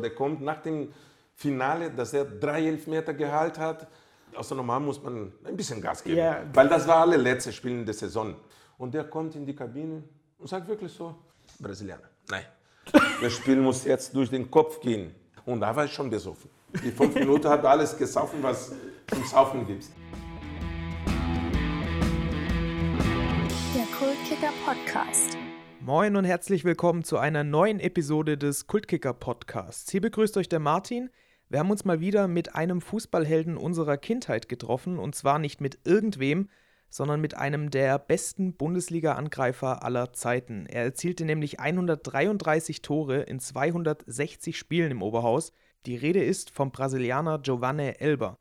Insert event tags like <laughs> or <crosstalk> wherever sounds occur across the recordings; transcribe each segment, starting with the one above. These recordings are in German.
Der kommt nach dem Finale, dass er drei Elfmeter gehalten hat. Also normal muss man ein bisschen Gas geben, Ja. weil das war alle letzte Spiel in der Saison. Und der kommt in die Kabine und sagt wirklich so, Brasilianer, nein, <laughs> das Spiel muss jetzt durch den Kopf gehen. Und da war ich schon besoffen. Die fünf <laughs> Minuten hat alles gesaufen, was zum Saufen gibt. Der Kultkicker Podcast. Moin und herzlich willkommen zu einer neuen Episode des Kultkicker Podcasts. Hier begrüßt euch der Martin. Wir haben uns mal wieder mit einem Fußballhelden unserer Kindheit getroffen und zwar nicht mit irgendwem, sondern mit einem der besten Bundesliga-Angreifer aller Zeiten. Er erzielte nämlich 133 Tore in 260 Spielen im Oberhaus. Die Rede ist vom Brasilianer Giovanni Elber.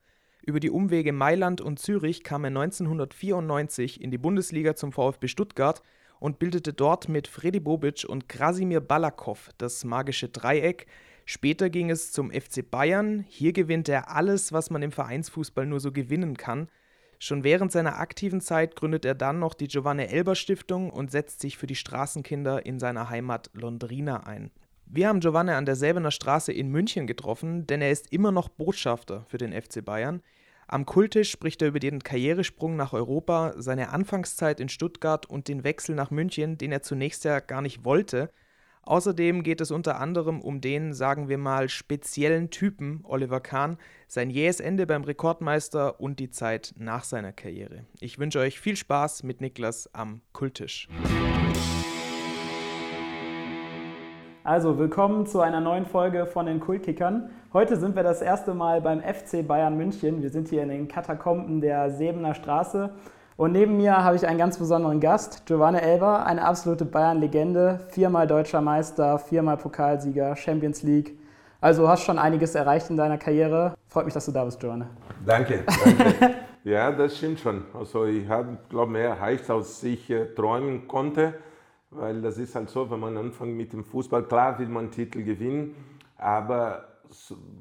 Über die Umwege Mailand und Zürich kam er 1994 in die Bundesliga zum VfB Stuttgart und bildete dort mit Freddy Bobic und Krasimir Balakow das magische Dreieck. Später ging es zum FC Bayern. Hier gewinnt er alles, was man im Vereinsfußball nur so gewinnen kann. Schon während seiner aktiven Zeit gründet er dann noch die Giovanni Elber Stiftung und setzt sich für die Straßenkinder in seiner Heimat Londrina ein. Wir haben Giovanni an der Säbener Straße in München getroffen, denn er ist immer noch Botschafter für den FC Bayern. Am Kultisch spricht er über den Karrieresprung nach Europa, seine Anfangszeit in Stuttgart und den Wechsel nach München, den er zunächst ja gar nicht wollte. Außerdem geht es unter anderem um den, sagen wir mal, speziellen Typen Oliver Kahn, sein jähes Ende beim Rekordmeister und die Zeit nach seiner Karriere. Ich wünsche euch viel Spaß mit Niklas am Kultisch. Also, willkommen zu einer neuen Folge von den Kultkickern. Heute sind wir das erste Mal beim FC Bayern München. Wir sind hier in den Katakomben der Sebener Straße. Und neben mir habe ich einen ganz besonderen Gast, Giovanni Elber, eine absolute Bayern-Legende, viermal deutscher Meister, viermal Pokalsieger, Champions League. Also hast schon einiges erreicht in deiner Karriere. Freut mich, dass du da bist, Giovanni. Danke, danke. <laughs> ja, das stimmt schon. Also ich habe, glaube mehr erreicht, als ich äh, träumen konnte. Weil das ist halt so, wenn man anfängt mit dem Fußball, klar will man Titel gewinnen, aber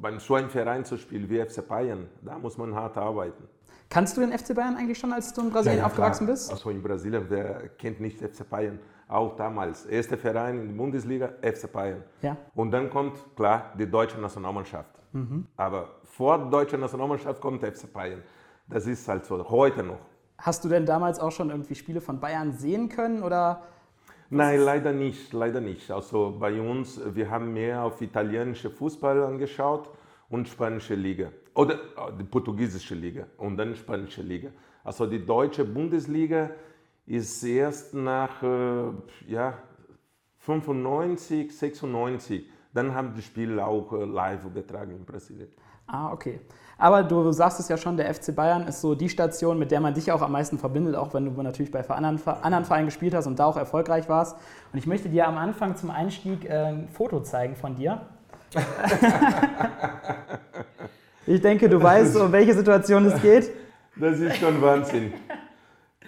beim so einem Verein zu spielen wie FC Bayern, da muss man hart arbeiten. Kannst du den FC Bayern eigentlich schon, als du in Brasilien aufgewachsen klar. bist? Also in Brasilien, wer kennt nicht FC Bayern? Auch damals. Erster Verein in der Bundesliga, FC Bayern. Ja. Und dann kommt, klar, die deutsche Nationalmannschaft. Mhm. Aber vor der deutschen Nationalmannschaft kommt FC Bayern. Das ist halt so, heute noch. Hast du denn damals auch schon irgendwie Spiele von Bayern sehen können oder Nein, leider nicht, leider nicht. Also bei uns, wir haben mehr auf italienische Fußball angeschaut und spanische Liga. Oder äh, die portugiesische Liga und dann spanische Liga. Also die deutsche Bundesliga ist erst nach äh, ja, 95, 96. Dann haben die Spiele auch äh, live übertragen in Brasilien. Ah, okay. Aber du sagst es ja schon, der FC Bayern ist so die Station, mit der man dich auch am meisten verbindet, auch wenn du natürlich bei anderen, anderen Vereinen gespielt hast und da auch erfolgreich warst. Und ich möchte dir am Anfang zum Einstieg äh, ein Foto zeigen von dir. <laughs> ich denke, du weißt, um welche Situation es geht. Das ist schon Wahnsinn.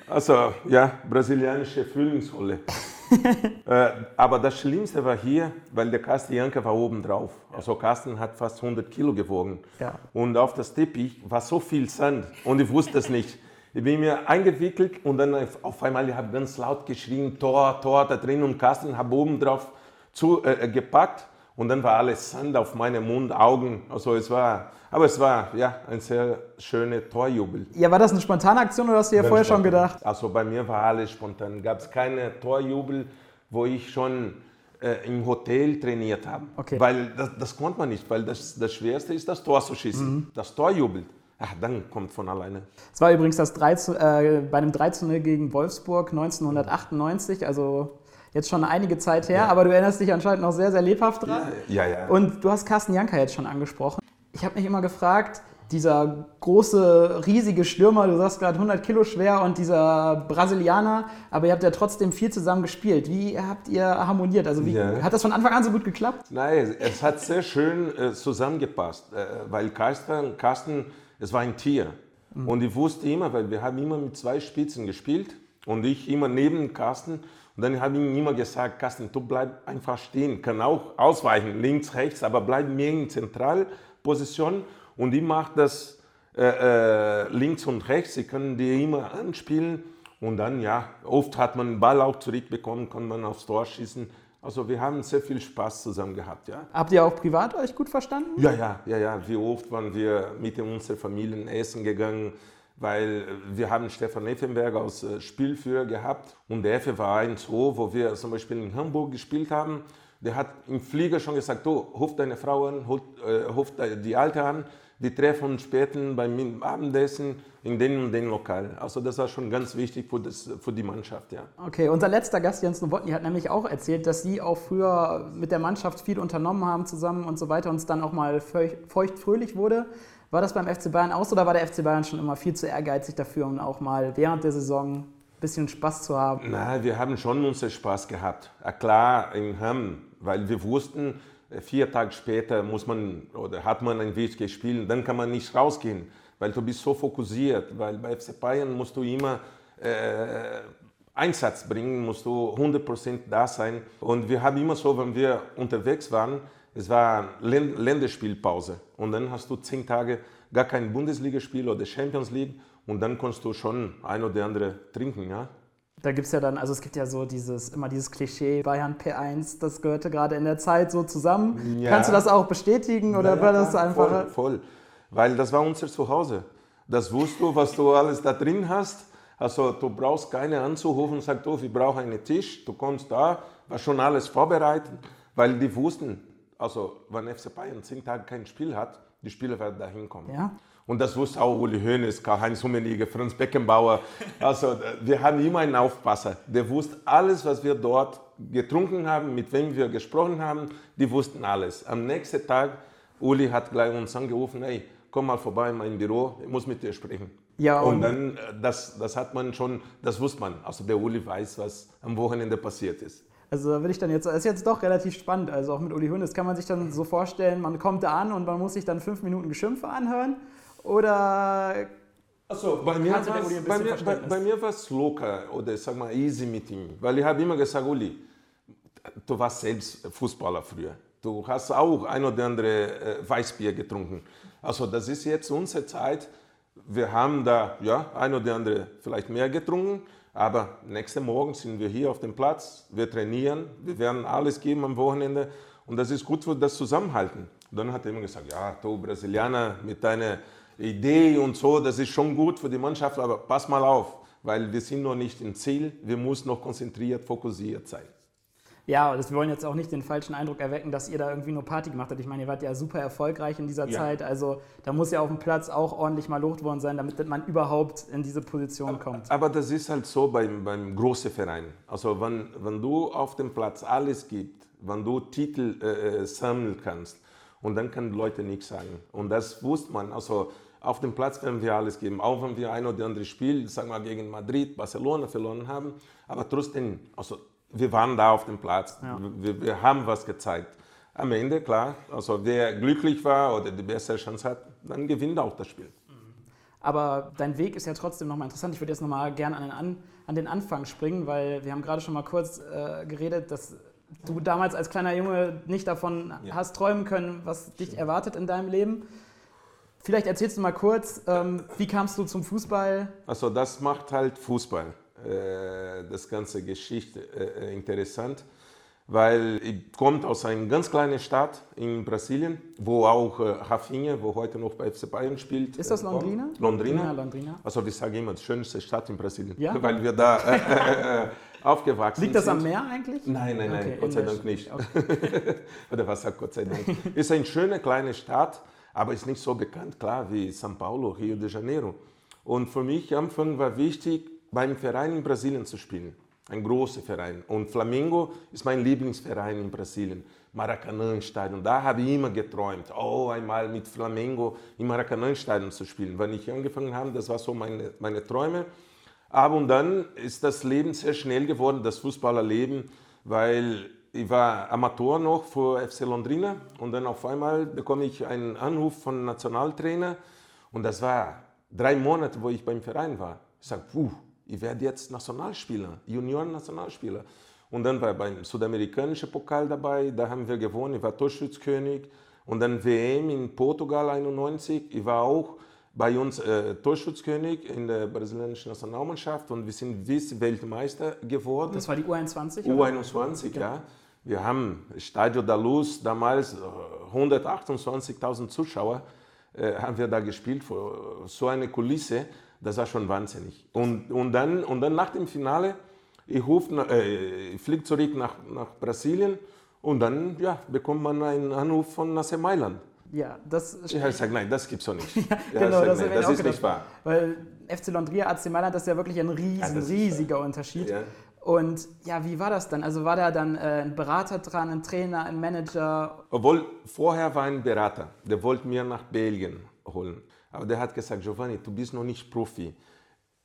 Also, ja, brasilianische Frühlingsrolle. <laughs> äh, aber das Schlimmste war hier, weil der Carsten Janke war oben drauf. Also Carsten hat fast 100 Kilo gewogen. Ja. Und auf das Teppich war so viel Sand und ich wusste es nicht. Ich bin mir eingewickelt und dann auf einmal habe ich ganz laut geschrien, Tor, Tor da drin und Carsten habe oben drauf zu, äh, gepackt und dann war alles Sand auf meinem Mund, Augen. Also es war, aber es war ja ein sehr schöner Torjubel. Ja, war das eine spontane Aktion oder hast du dir vorher schon gedacht? Also bei mir war alles spontan. Gab es keine Torjubel, wo ich schon äh, im Hotel trainiert habe. Okay. Weil das, das konnte man nicht, weil das, das Schwerste ist, das Tor zu schießen. Mhm. Das Torjubel, ach, dann kommt von alleine. Es war übrigens das 3 zu, äh, bei einem 13 gegen Wolfsburg 1998, also jetzt schon einige Zeit her, aber du erinnerst dich anscheinend noch sehr, sehr lebhaft dran. Ja, ja. Und du hast Carsten Janka jetzt schon angesprochen. Ich habe mich immer gefragt, dieser große, riesige Stürmer, du sagst gerade 100 Kilo schwer und dieser Brasilianer, aber ihr habt ja trotzdem viel zusammen gespielt. Wie habt ihr harmoniert? Also wie, Ja. hat das von Anfang an so gut geklappt? Nein, es hat sehr schön äh, zusammengepasst, äh, weil Carsten, Carsten, es war ein Tier. Und ich wusste immer, weil wir haben immer mit zwei Spitzen gespielt und ich immer neben Carsten. Und dann habe ich ihm immer gesagt, Carsten, du bleib einfach stehen, kann auch ausweichen, links, rechts, aber bleib mir in Zentralposition und ich mache das äh, äh, links und rechts. Sie können die immer anspielen und dann, ja, oft hat man den Ball auch zurückbekommen, kann man aufs Tor schießen. Also wir haben sehr viel Spaß zusammen gehabt, ja. Habt ihr auch privat euch gut verstanden? Ja, ja, ja, ja. Wie oft waren wir mit in unsere Familien essen gegangen, weil wir haben Stefan Effenberg als äh, Spielführer gehabt und der Effe war ein so, wo wir zum Beispiel in Hamburg gespielt haben. Der hat im Flieger schon gesagt, du, ruf deine Frau an, ruf, äh, die Alte an, wir treffen uns später beim Abendessen in den und den Lokal. Also das war schon ganz wichtig für, das, für die Mannschaft, ja. Okay, unser letzter Gast, Jens Nowotny, hat nämlich auch erzählt, dass Sie auch früher mit der Mannschaft viel unternommen haben zusammen und so weiter und es dann auch mal feucht-fröhlich wurde. War das beim FC Bayern auch so oder war der FC Bayern schon immer viel zu ehrgeizig dafür, um auch mal während der Saison ein bisschen Spaß zu haben? Nein, wir haben schon unseren Spaß gehabt. Klar, in Hamm, weil wir wussten, vier Tage später muss man oder hat man ein wichtiges Spiel, dann kann man nicht rausgehen, weil du bist so fokussiert, weil bei FC Bayern musst du immer äh, Einsatz bringen, musst du 100% da sein. Und wir haben immer so, wenn wir unterwegs waren, es war Länderspielpause und dann hast du zehn Tage gar kein Bundesligaspiel oder Champions League und dann kannst du schon ein oder andere trinken, ja. Da gibt es ja dann, also es gibt ja so dieses, immer dieses Klischee, Bayern P1, das gehörte gerade in der Zeit so zusammen. Ja. Kannst du das auch bestätigen oder ja, war das einfach? Voll, voll, weil das war unser Zuhause. Das wusstest du, was du alles da drin hast. Also du brauchst keine anzurufen und sagst, oh, wir brauchen einen Tisch, du kommst da, war schon alles vorbereitet, weil die wussten, also wenn FC Bayern zehn Tage kein Spiel hat, die Spieler werden da hinkommen. Ja. Und das wusste auch Uli Hoeneß, Karl-Heinz Rummenigge, Franz Beckenbauer. Also wir haben immer einen Aufpasser. Der wusste alles, was wir dort getrunken haben, mit wem wir gesprochen haben. Die wussten alles. Am nächsten Tag, Uli hat gleich uns angerufen, hey, komm mal vorbei in mein Büro, ich muss mit dir sprechen. Ja, und, und dann, äh, das, das hat man schon, das wusste man. Also der Uli weiß, was am Wochenende passiert ist. Also da will ich dann jetzt, das ist jetzt doch relativ spannend. Also auch mit Uli Hoeneß kann man sich dann so vorstellen, man kommt da an und man muss sich dann fünf Minuten Geschimpfe anhören oder also bei mir, bei, mir, bei, bei mir war es locker oder sag mal easy mit ihm, weil ich habe immer gesagt, Uli, du warst selbst Fußballer früher. Du hast auch ein oder andere äh, Weißbier getrunken. Also das ist jetzt unsere Zeit. Wir haben da ja ein oder andere vielleicht mehr getrunken, aber nächsten Morgen sind wir hier auf dem Platz, wir trainieren, wir werden alles geben am Wochenende. Und das ist gut für das Zusammenhalten. Und dann hat er immer gesagt, ja, du Brasilianer mit deiner Idee und so, das ist schon gut für die Mannschaft, aber pass mal auf, weil wir sind noch nicht im Ziel, wir müssen noch konzentriert, fokussiert sein. Ja, das, wir wollen jetzt auch nicht den falschen Eindruck erwecken, dass ihr da irgendwie nur Party gemacht habt. Ich meine, ihr wart ja super erfolgreich in dieser ja. Zeit. Also da muss ja auf dem Platz auch ordentlich mal Luft worden sein, damit man überhaupt in diese Position kommt. Aber das ist halt so beim, beim großen Verein. Also wenn, wenn du auf dem Platz alles gibst, wenn du Titel äh, äh sammeln kannst, und dann können Leute nichts sagen. Und das wusste man. Also auf dem Platz werden wir alles geben, auch wenn wir ein oder andere Spiel, sagen wir gegen Madrid, Barcelona verloren haben. Aber trotzdem, also wir waren da auf dem Platz, ja. wir, wir, haben was gezeigt. Am Ende, klar, also wer glücklich war oder die beste Chance hat, dann gewinnt auch das Spiel. Aber dein Weg ist ja trotzdem nochmal interessant. Ich würde jetzt nochmal gerne an, an, an den Anfang springen, weil wir haben gerade schon mal kurz äh, geredet, dass du damals als kleiner Junge nicht davon ja. hast träumen können, was dich erwartet in deinem Leben. Vielleicht erzählst du mal kurz, ähm, wie kamst du zum Fußball? Also das macht halt Fußball, das ganze Geschichte äh, interessant, weil ich komme aus einer ganz kleinen Stadt in Brasilien, wo auch äh, Rafinha, wo heute noch bei FC Bayern spielt. Ist das Londrina? Londrina. Ja, Londrina. Also ich sage immer, die schönste Stadt in Brasilien, ja? weil wir da äh, äh, äh, aufgewachsen Liegt das sind. am Meer eigentlich? Nein, nein, nein, okay, Gott sei Dank nicht. Okay. <laughs> Oder was sagt Gott sei Dank? Ist eine schöne kleine Stadt aber ist nicht so bekannt, klar, wie São Paulo, Rio de Janeiro. Und für mich am Anfang war wichtig, beim Verein in Brasilien zu spielen. Ein großer Verein. Und Flamengo ist mein Lieblingsverein in Brasilien. Maracanã-Stadion. Da habe ich immer geträumt, oh, einmal mit Flamengo im Maracanã-Stadion zu spielen. Wenn ich angefangen habe, das war so meine, meine Träume. Aber und dann ist das Leben sehr schnell geworden, das Fußballerleben, weil ich war Amateur noch für FC Londrina und dann auf einmal bekomme ich einen Anruf von Nationaltrainer und das war drei Monate, wo ich beim Verein war. Ich sage, puh, ich werde jetzt Nationalspieler, Junioren-Nationalspieler. Und dann war ich beim südamerikanischen Pokal dabei, da haben wir gewonnen, ich war Torschützkönig. Und dann WM in Portugal 91, ich war auch bei uns äh, Torschützkönig in der brasilianischen Nationalmannschaft und wir sind Vize-Weltmeister geworden. Das war die U21? U21, ja. Wir haben Stadio da Luz, damals äh, 128.000 Zuschauer äh, haben wir da gespielt, vor so eine Kulisse, das war schon wahnsinnig. Und, und, dann, und dann nach dem Finale, ich, ruf, äh, fliege zurück nach, nach Brasilien und dann ja, bekommt man einen Anruf von AC Mailand. Ja, das Ich habe gesagt, nein, das gibt's doch nicht. <laughs> Ja, genau, das, nein, das ist gedacht. nicht wahr. Weil FC Londria, AC Mailand, das ist ja wirklich ein riesen, ist riesiger Unterschied. Ja. Und ja, wie war das dann? Also war da dann äh, ein Berater dran, ein Trainer, ein Manager? Obwohl vorher war ein Berater, der wollte mir nach Belgien holen. Aber der hat gesagt, Giovanni, du bist noch nicht Profi.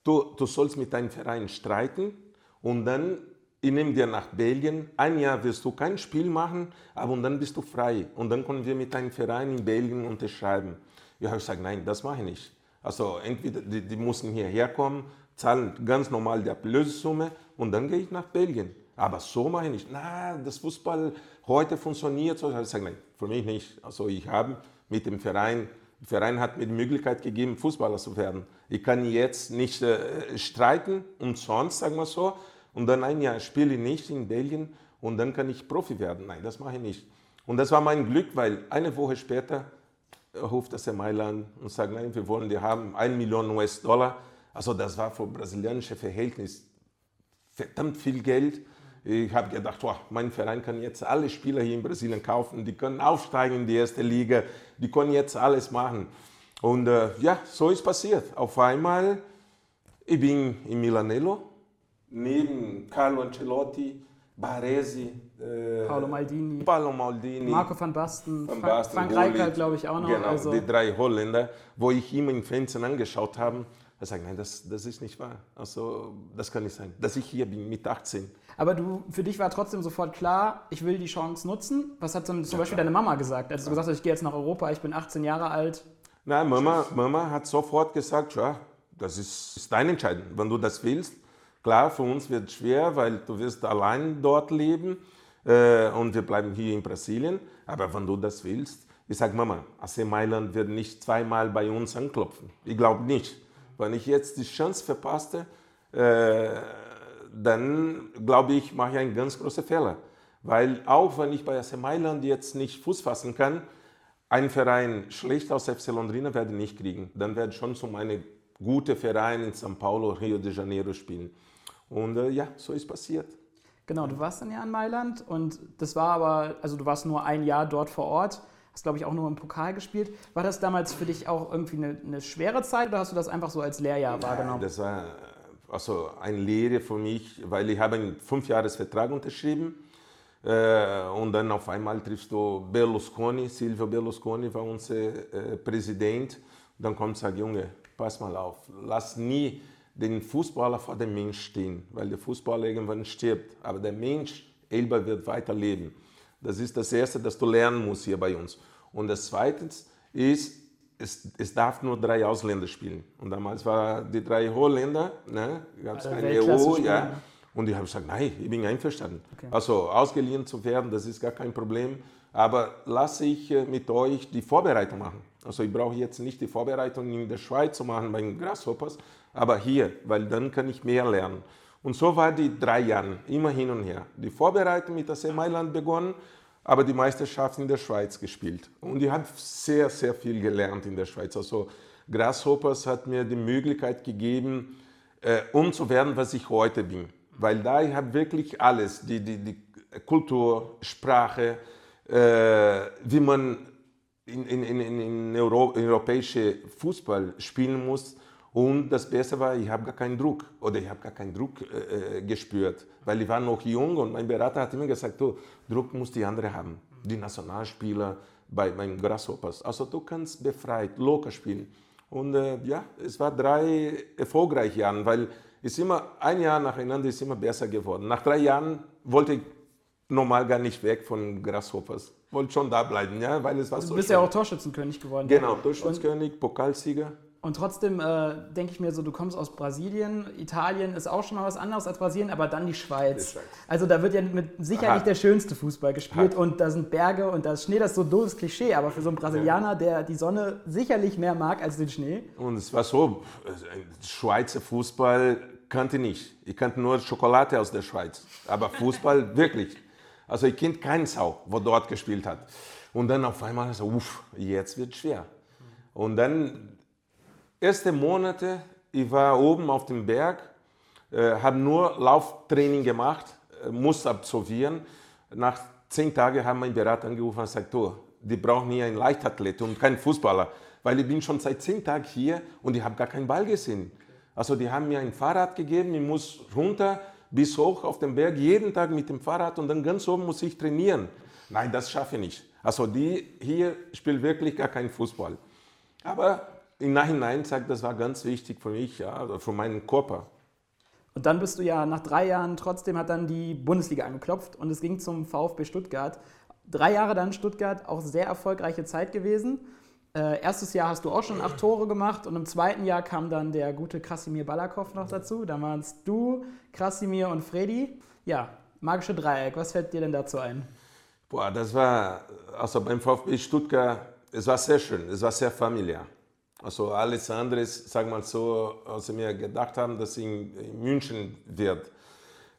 Du, du sollst mit deinem Verein streiten und dann, ich nehme dir nach Belgien. Ein Jahr wirst du kein Spiel machen, aber und dann bist du frei. Und dann können wir mit deinem Verein in Belgien unterschreiben. Ich habe gesagt, nein, das mache ich nicht. Also entweder die, die müssen hierher kommen, zahlen ganz normal die Ablösesumme und dann gehe ich nach Belgien. Aber so mache ich nicht. Na, das Fußball heute funktioniert so. Ich gesagt, nein, für mich nicht. Also ich habe mit dem Verein, Verein hat mir die Möglichkeit gegeben, Fußballer zu werden. Ich kann jetzt nicht äh, streiten umsonst, sagen wir so, und dann ein Jahr spiele ich nicht in Belgien und dann kann ich Profi werden. Nein, das mache ich nicht. Und das war mein Glück, weil eine Woche später ruft das Mailand und sagt, nein, wir wollen die haben, 1 Million US-Dollar. Also das war für brasilianische Verhältnis verdammt viel Geld. Ich habe gedacht, wow, mein Verein kann jetzt alle Spieler hier in Brasilien kaufen, die können aufsteigen in die erste Liga, die können jetzt alles machen. Und äh, ja, so ist passiert. Auf einmal, ich bin in Milanello, neben Carlo Ancelotti, Baresi, äh, Paolo Maldini, Paolo Maldini, Marco van Basten, Van Frank, Basten, Frank. Rijkaard, glaube ich, auch noch. Genau, also, die drei Holländer, wo ich immer im Fernsehen angeschaut habe. Er sagt, nein, das, das ist nicht wahr. Also, das kann nicht sein, dass ich hier bin mit 18. aber du, für dich war trotzdem sofort klar, ich will die Chance nutzen. Was hat zum, zum Beispiel deine Mama gesagt, als du gesagt hast, ich gehe jetzt nach Europa, ich bin 18 Jahre alt? Nein, Mama, Mama hat sofort gesagt, ja, das ist, ist deine Entscheidung, wenn du das willst. Klar, für uns wird es schwer, weil du wirst allein dort leben äh, und wir bleiben hier in Brasilien. Aber wenn du das willst, ich sage, Mama, AC Mailand wird nicht zweimal bei uns anklopfen. Ich glaube nicht. Wenn ich jetzt die Chance verpasste, äh, dann glaube ich, mache ich einen ganz großen Fehler. Weil auch wenn ich bei AC Mailand jetzt nicht Fuß fassen kann, ein Verein schlecht aus FC Londrina werde ich nicht kriegen. Dann werde ich schon zu einem guten Verein in São Paulo, Rio de Janeiro spielen. Und äh, ja, so ist passiert. Genau, du warst dann ja in Mailand und das war aber, also du warst nur ein Jahr dort vor Ort, hast glaube ich auch nur im Pokal gespielt. War das damals für dich auch irgendwie eine, eine schwere Zeit oder hast du das einfach so als Lehrjahr wahrgenommen? Das war also eine Lehre für mich, weil ich habe einen Fünfjahresvertrag unterschrieben äh, und dann auf einmal triffst du Berlusconi, Silvio Berlusconi war unser äh, Präsident. Und dann kommt und sagt, Junge, pass mal auf, lass nie den Fußballer vor dem Mensch stehen, weil der Fußballer irgendwann stirbt, aber der Mensch selber wird weiterleben. Das ist das Erste, das du lernen musst hier bei uns. Und das Zweite ist, es, es darf nur drei Ausländer spielen. Und damals waren die drei Holländer, ne, gab es Also keine EU, ja. ne? Und ich habe gesagt, nein, ich bin einverstanden. Also ausgeliehen zu werden, das ist gar kein Problem. Aber lasse ich äh, mit euch die Vorbereitung machen. Also ich brauche jetzt nicht die Vorbereitung in der Schweiz zu machen bei den Grasshoppers, aber hier, weil dann kann ich mehr lernen. Und so war die drei Jahre, immer hin und her. Die Vorbereitung mit AC Mailand begonnen, aber die Meisterschaft in der Schweiz gespielt. Und ich habe sehr, sehr viel gelernt in der Schweiz. Also Grasshoppers hat mir die Möglichkeit gegeben, äh, um zu werden, was ich heute bin. Weil da ich habe wirklich alles, die, die, die Kultur, Sprache, äh, wie man in, in, in, in Euro, europäische Fußball spielen muss. Und das Beste war, ich habe gar keinen Druck oder ich habe gar keinen Druck äh, äh, gespürt, weil ich war noch jung und mein Berater hat immer gesagt, du, Druck muss die andere haben, die Nationalspieler bei meinen Grasshoppers. Also du kannst befreit, locker spielen. Und äh, ja, es war drei erfolgreiche Jahre, weil es immer ein Jahr nacheinander ist immer besser geworden. Nach drei Jahren wollte ich normal gar nicht weg von Grasshoppers. Wollte schon da bleiben, ja, weil es war Du so bist schön. ja auch Torschützenkönig geworden. Genau, Torschützenkönig, Pokalsieger. Und trotzdem äh, denke ich mir so, du kommst aus Brasilien, Italien ist auch schon mal was anderes als Brasilien, aber dann die Schweiz. Also da wird ja mit sicherlich Hart. der schönste Fußball gespielt Hart. und da sind Berge und da ist Schnee, das ist so ein doofes Klischee, aber für so einen Brasilianer, der die Sonne sicherlich mehr mag als den Schnee. Und es war so, Schweizer Fußball kannte ich nicht. Ich kannte nur Schokolade aus der Schweiz. Aber Fußball <laughs> wirklich. Also ich kenne keinen Sau, wo dort gespielt hat. Und dann auf einmal so, uff, jetzt wird schwer. Und dann, erste Monate, ich war oben auf dem Berg, äh, habe nur Lauftraining gemacht, äh, muss absolvieren. Nach zehn Tagen haben mein Berater angerufen und gesagt, du, die brauchen hier einen Leichtathlet und keinen Fußballer, weil ich bin schon seit zehn Tagen hier und ich habe gar keinen Ball gesehen. Also die haben mir ein Fahrrad gegeben, ich muss runter bis hoch auf den Berg, jeden Tag mit dem Fahrrad und dann ganz oben muss ich trainieren. Nein, das schaffe ich nicht. Also die hier spielen wirklich gar keinen Fußball. Aber im Nachhinein sagt, das war ganz wichtig für mich, ja, also für meinen Körper. Und dann bist du ja nach drei Jahren, trotzdem hat dann die Bundesliga angeklopft und es ging zum VfB Stuttgart. Drei Jahre dann Stuttgart, auch sehr erfolgreiche Zeit gewesen. Äh, erstes Jahr hast du auch schon acht Tore gemacht und im zweiten Jahr kam dann der gute Krasimir Balakow noch dazu. Da waren es du, Krasimir und Freddy. Ja, magische Dreieck, was fällt dir denn dazu ein? Boah, das war, also beim VfB Stuttgart, es war sehr schön, es war sehr familiär. Also alles andere, sag mal so, als wir mir gedacht haben, dass in, in München wird.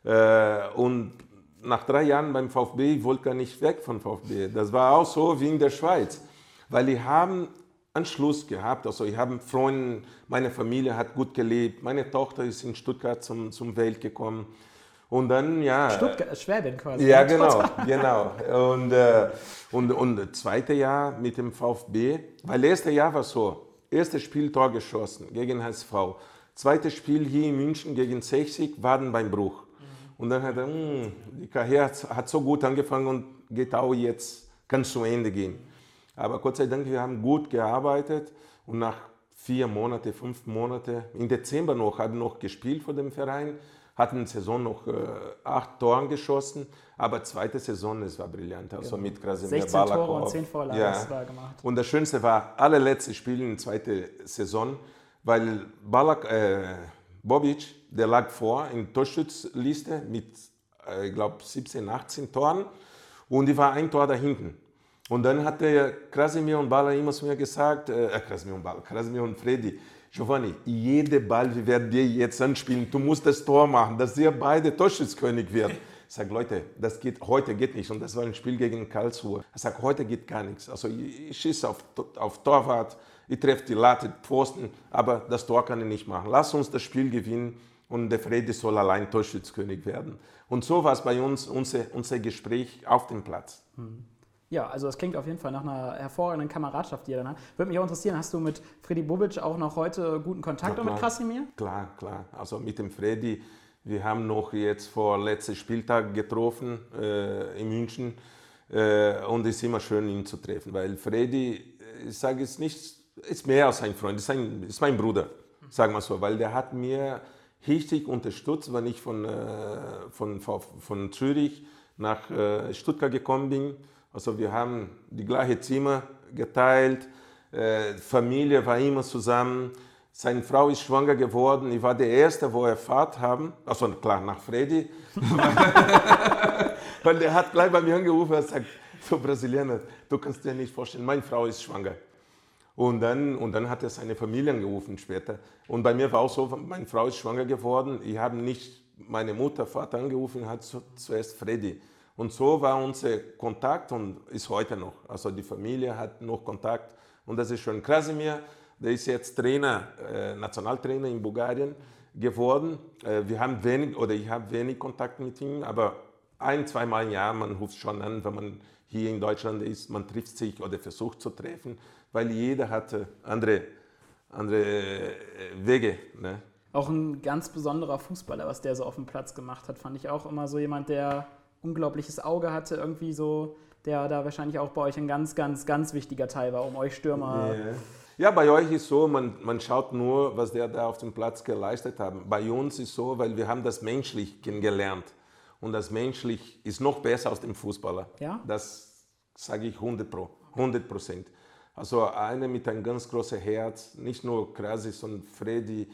Äh, und nach drei Jahren beim VfB, ich wollte gar nicht weg von VfB. Das war auch so wie in der Schweiz, weil die haben Anschluss gehabt. Also ich habe Freunde, meine Familie hat gut gelebt, meine Tochter ist in Stuttgart zum, zum Welt gekommen. Und dann, ja. Stuttgart, Schwäbin quasi. Ja, genau, <laughs> genau. Und, äh, und, und das zweite Jahr mit dem VfB, weil das erste Jahr war so, erstes Spiel Tor geschossen gegen HSV, zweites Spiel hier in München gegen 60, Waden beim Bruch. Und dann hat er, hm, die Karriere hat so gut angefangen und geht auch jetzt, kann zu Ende gehen. Aber Gott sei Dank, wir haben gut gearbeitet und nach vier Monaten, fünf Monaten, im Dezember noch, habe noch gespielt für den Verein, hatten in der Saison noch äh, acht Toren geschossen, aber zweite Saison, es war brillant, also Genau. mit Krasimir 16 Balakow. Tore und 10 Vorlagen Ja. war gemacht. Und das Schönste war, allerletzte Spiel in der zweiten Saison, weil Balak, äh, Bobic, der lag vor in der Torschützliste mit, äh, ich glaube, 17, 18 Toren und die war ein Tor da hinten. Und dann hat der Krasimir und Bala immer zu mir gesagt, äh, äh, Krasimir und Bala, Krasimir und Freddy, Giovanni, jede Ball, wir werden dir jetzt anspielen, du musst das Tor machen, dass ihr beide Torschützkönig wird. Ich sage, Leute, das geht, heute geht nicht. Und das war ein Spiel gegen Karlsruhe. Ich sage, heute geht gar nichts. Also ich, ich schieße auf, auf Torwart, ich treffe die Latte, Pfosten, aber das Tor kann ich nicht machen. Lass uns das Spiel gewinnen und der Freddy soll allein Torschützkönig werden. Und so war es bei uns, unser, unser Gespräch auf dem Platz. Ja, also das klingt auf jeden Fall nach einer hervorragenden Kameradschaft, die ihr dann habt. Würde mich auch interessieren, hast du mit Freddy Bobic auch noch heute guten Kontakt Ja, und mit. Krasimir? Klar, klar. Also mit dem Freddy, wir haben noch jetzt vor letzten Spieltag getroffen äh, in München äh, und es ist immer schön, ihn zu treffen, weil Freddy, äh, ich sage es nicht, ist mehr als ein Freund, ist, ein, ist mein Bruder, sagen wir so, weil der hat mir richtig unterstützt, wenn ich von, äh, von, von, Zürich nach äh, Stuttgart gekommen bin. Also wir haben die gleiche Zimmer geteilt, äh, Familie war immer zusammen. Seine Frau ist schwanger geworden. Ich war der Erste, wo er Fahrt haben. Also klar, nach Freddy. <laughs> Weil der hat gleich bei mir angerufen und gesagt, du Brasilianer, du kannst dir nicht vorstellen, meine Frau ist schwanger. Und dann, und dann hat er seine Familie angerufen später. Und bei mir war auch so, meine Frau ist schwanger geworden. Ich habe nicht meine Mutter, Vater angerufen, hat zu, zuerst Freddy. Und so war unser Kontakt und ist heute noch. Also die Familie hat noch Kontakt. Und das ist schon Krasimir, der ist jetzt Trainer, äh, Nationaltrainer in Bulgarien geworden. Äh, wir haben wenig, oder ich habe wenig Kontakt mit ihm, aber ein, zweimal im Jahr, man ruft schon an, wenn man hier in Deutschland ist, man trifft sich oder versucht zu treffen, weil jeder hat äh, andere, andere äh, Wege. Ne? Auch ein ganz besonderer Fußballer, was der so auf dem Platz gemacht hat, fand ich auch immer so jemand, der unglaubliches Auge hatte, irgendwie so, der da wahrscheinlich auch bei euch ein ganz, ganz, ganz wichtiger Teil war, um euch Stürmer. Ja, bei euch ist so, man, man schaut nur, was der da auf dem Platz geleistet hat. Bei uns ist so, weil wir haben das menschlich kennengelernt. Und das menschlich ist noch besser als dem Fußballer. Ja? Das sage ich 100 Pro, 100 Prozent. Also einer mit einem ganz großen Herz, nicht nur Krasi, sondern Freddy.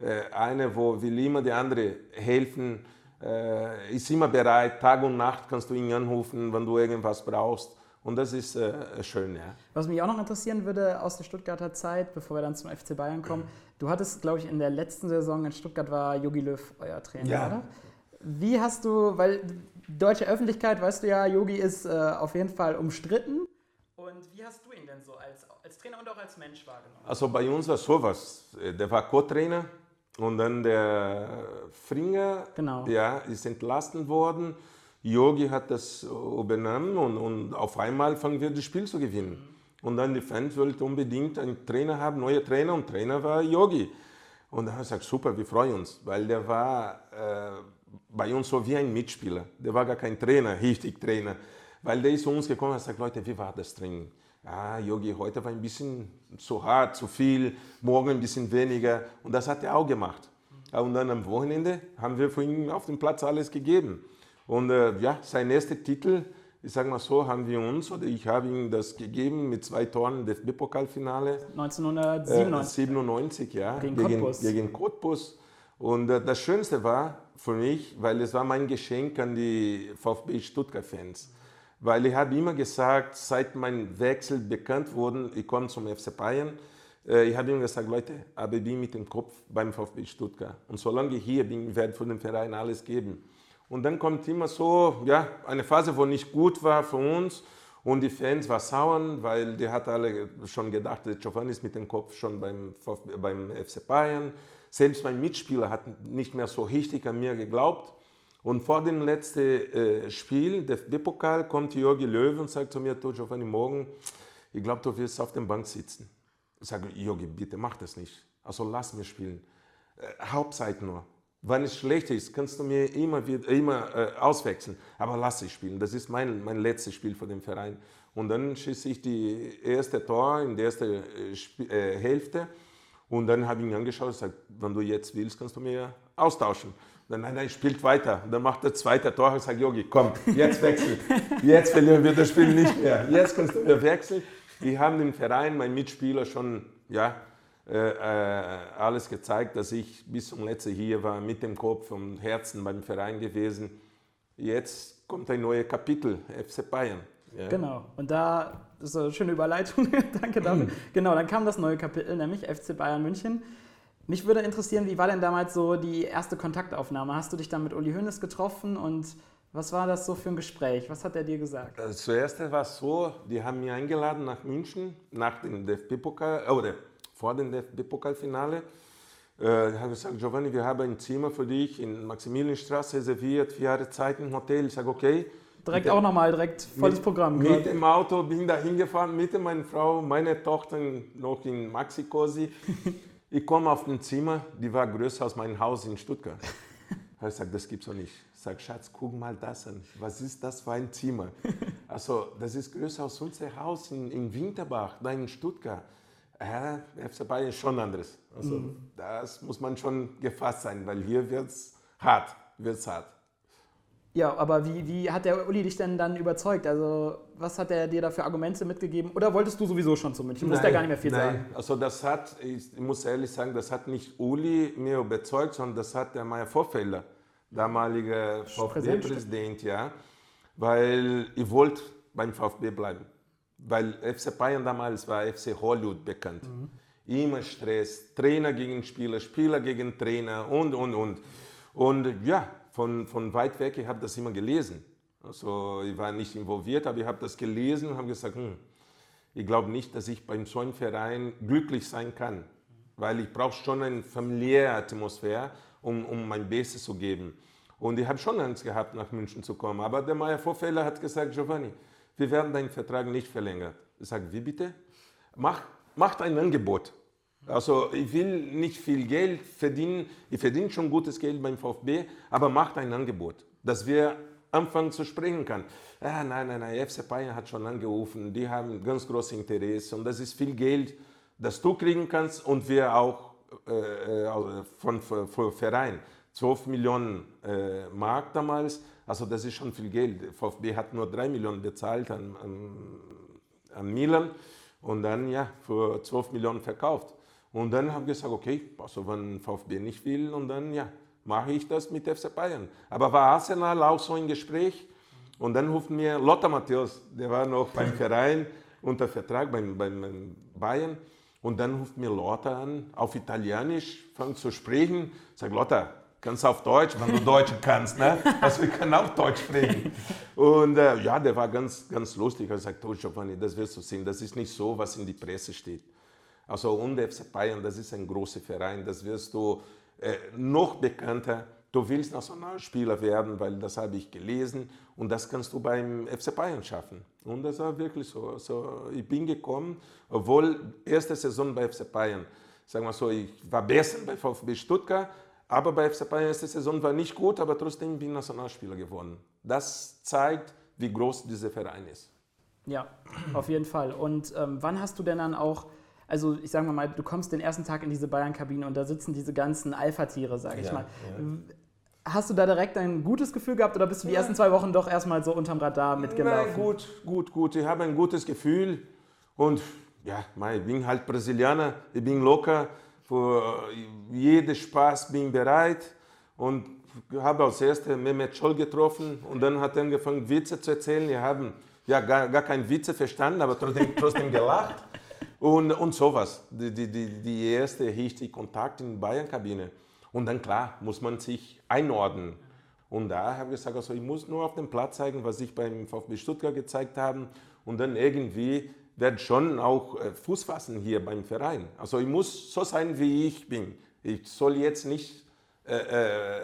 Äh, einer, wo will immer der andere helfen, äh, ist immer bereit. Tag und Nacht kannst du ihn anrufen, wenn du irgendwas brauchst. Und das ist äh, schön, ja. Was mich auch noch interessieren würde aus der Stuttgarter Zeit, bevor wir dann zum FC Bayern kommen, du hattest, glaube ich, in der letzten Saison in Stuttgart war Jogi Löw euer Trainer, Ja. oder? Wie hast du, weil deutsche Öffentlichkeit, weißt du ja, Yogi ist äh, auf jeden Fall umstritten. Und wie hast du ihn denn so als, als Trainer und auch als Mensch wahrgenommen? Also bei uns war sowas. Der war Co-Trainer und dann der Fringer Genau. ja, ist entlassen worden. Yogi hat das übernommen und, und auf einmal fangen wir das Spiel zu gewinnen. Und dann die Fans wollten unbedingt einen Trainer haben, neue Trainer und Trainer war Yogi. Und dann habe ich gesagt, super, wir freuen uns, weil der war äh, bei uns so wie ein Mitspieler. Der war gar kein Trainer, richtig Trainer. Weil der ist zu uns gekommen und hat gesagt, Leute, wie war das Training? Ah, Yogi, heute war ein bisschen zu hart, zu viel, morgen ein bisschen weniger. Und das hat er auch gemacht. Und dann am Wochenende haben wir für ihn auf dem Platz alles gegeben. Und äh, ja, sein erster Titel, ich sage mal so, haben wir uns, oder ich habe ihm das gegeben mit zwei Toren im DFB-Pokalfinale. 1997. 97, ja. Gegen gegen, Cottbus. gegen Cottbus. Und äh, das Schönste war für mich, weil es war mein Geschenk an die VfB Stuttgart-Fans. Weil ich habe immer gesagt, seit mein Wechsel bekannt wurde, ich komme zum FC Bayern, äh, ich habe immer gesagt, Leute, aber ich bin mit dem Kopf beim VfB Stuttgart. Und solange ich hier bin, werde ich für den Verein alles geben. Und dann kommt immer so, ja, eine Phase, wo nicht gut war für uns. Und die Fans waren sauer, weil die hat alle schon gedacht, Giovanni ist mit dem Kopf schon beim, beim FC Bayern. Selbst mein Mitspieler hat nicht mehr so richtig an mir geglaubt. Und vor dem letzten äh, Spiel, der DFB-Pokal, kommt Jörgi Löw und sagt zu mir, du Giovanni, morgen, ich glaube, du wirst auf der Bank sitzen. Ich sage, Jörgi, bitte mach das nicht. Also lass mir spielen. Äh, Hauptzeit nur. Wenn es schlecht ist, kannst du mir immer, wieder, immer äh, auswechseln. Aber lass ich spielen. Das ist mein, mein letztes Spiel für den Verein. Und dann schieße ich die erste Tor in der ersten äh, äh, Hälfte. Und dann habe ich ihn angeschaut und gesagt, wenn du jetzt willst, kannst du mir austauschen. Dann, nein, nein, spielt weiter. Und dann macht er zweite Tor und sagt, Jogi, komm, jetzt wechsel. Jetzt verlieren wir das Spiel nicht mehr. Jetzt kannst du mir wechseln. Die haben dem Verein, mein Mitspieler, schon ja, alles gezeigt, dass ich bis zum letzten hier war, mit dem Kopf und Herzen beim Verein gewesen. Jetzt kommt ein neues Kapitel, FC Bayern. Ja. Genau. Und da ist eine schöne Überleitung. <laughs> Danke dafür. Genau, dann kam das neue Kapitel, nämlich FC Bayern München. Mich würde interessieren, wie war denn damals so die erste Kontaktaufnahme? Hast du dich dann mit Uli Hoeneß getroffen und was war das so für ein Gespräch? Was hat er dir gesagt? Äh, Zuerst war es so, die haben mich eingeladen nach München, nach dem DFB-Pokal, oder vor dem DFB-Pokalfinale. Äh, ich habe gesagt, Giovanni, wir haben ein Zimmer für dich in Maximilianstraße reserviert, vier Jahre Zeit im Hotel. Ich sage, okay. Direkt Mit- auch nochmal, direkt volles mit, Programm. Mit gerade. dem Auto bin da hingefahren, mit meiner Frau, meine Tochter noch in Maxi-Cosi. <laughs> Ich komme auf ein Zimmer, die war größer als mein Haus in Stuttgart. <laughs> Ich gesagt, das gibt's doch nicht. Ich sage, Schatz, guck mal das an. Was ist das für ein Zimmer? <laughs> Also, das ist größer als unser Haus in, in Winterbach, da in Stuttgart. Ja, FC Bayern ist schon anderes. Also, das muss man schon gefasst sein, weil hier wird's hart, wird's hart. Ja, aber wie, wie hat der Uli dich denn dann überzeugt? Also, was hat er dir da für Argumente mitgegeben? Oder wolltest du sowieso schon zu München? Du musst ja gar nicht mehr viel nein. sagen. Also das hat, ich muss ehrlich sagen, das hat nicht Uli mir überzeugt, sondern das hat der Meier Vorfelder, damaliger VfB-Präsident, ja, weil ich wollte beim VfB bleiben. Weil FC Bayern damals war FC Hollywood bekannt. Immer Stress, Trainer gegen Spieler, Spieler gegen Trainer und, und, und. Und ja, von, von weit weg, ich habe das immer gelesen. Also ich war nicht involviert, aber ich habe das gelesen und habe gesagt, hm, ich glaube nicht, dass ich beim so einem Verein glücklich sein kann, weil ich brauche schon eine familiäre Atmosphäre, um, um mein Bestes zu geben. Und ich habe schon Angst gehabt, nach München zu kommen. Aber der Meier Vorfeller hat gesagt, Giovanni, wir werden deinen Vertrag nicht verlängert. Ich sage, wie bitte? Mach, macht ein Angebot. Also ich will nicht viel Geld verdienen, ich verdiene schon gutes Geld beim VfB, aber macht ein Angebot, dass wir anfangen zu sprechen kann. Ah, nein, nein, nein, FC Bayern hat schon angerufen, die haben ganz großes Interesse und das ist viel Geld, das du kriegen kannst und wir auch äh, äh, von, von, von Verein. 12 Millionen äh, Mark damals, also das ist schon viel Geld. VfB hat nur 3 Millionen bezahlt an, an, an Milan und dann ja für 12 Millionen verkauft. Und dann habe ich gesagt, okay, also wenn VfB nicht will und dann ja, mache ich das mit FC Bayern. Aber war Arsenal auch so ein Gespräch und dann ruft mir Lothar Matthäus, der war noch beim Verein unter Vertrag beim, beim Bayern und dann ruft mir Lothar an, auf Italienisch, fängt zu sprechen, sagt Lothar, kannst auf Deutsch, wenn du Deutsch kannst, ne? Also wir können auch Deutsch sprechen. Und äh, ja, der war ganz, ganz lustig. Er sagt, oh Giovanni, das wirst du sehen, das ist nicht so, was in die Presse steht. Also und der FC Bayern, das ist ein großer Verein, das wirst du äh, noch bekannter. Du willst Nationalspieler werden, weil das habe ich gelesen und das kannst du beim FC Bayern schaffen. Und das war wirklich so. Also ich bin gekommen, obwohl erste Saison bei FC Bayern, sagen wir so, ich war besser bei VfB Stuttgart, aber bei FC Bayern erste Saison war nicht gut, aber trotzdem bin ich Nationalspieler geworden. Das zeigt, wie groß dieser Verein ist. Ja, auf jeden Fall. Und ähm, wann hast du denn dann auch also ich sage mal, du kommst den ersten Tag in diese Bayern-Kabine und da sitzen diese ganzen Alpha-Tiere, sage ich ja, mal. Ja. Hast du da direkt ein gutes Gefühl gehabt oder bist du die ersten zwei Wochen doch erstmal so unterm Radar mitgelaufen? Nein, gut, gut, gut. Ich habe ein gutes Gefühl und ja, ich bin halt Brasilianer, ich bin locker, für jeden Spaß bin bereit und habe als erstes Mehmet Scholl getroffen und dann hat er angefangen Witze zu erzählen. Wir haben ja gar, gar keinen Witze verstanden, aber trotzdem, <laughs> trotzdem gelacht und, und sowas. Die, die, die erste richtige Kontakt in Bayern-Kabine. Und dann klar, muss man sich einordnen. Und da habe ich gesagt, also ich muss nur auf dem Platz zeigen, was ich beim VfB Stuttgart gezeigt habe. Und dann irgendwie werde schon auch äh, Fuß fassen hier beim Verein. Also ich muss so sein, wie ich bin. Ich soll jetzt nicht äh, äh,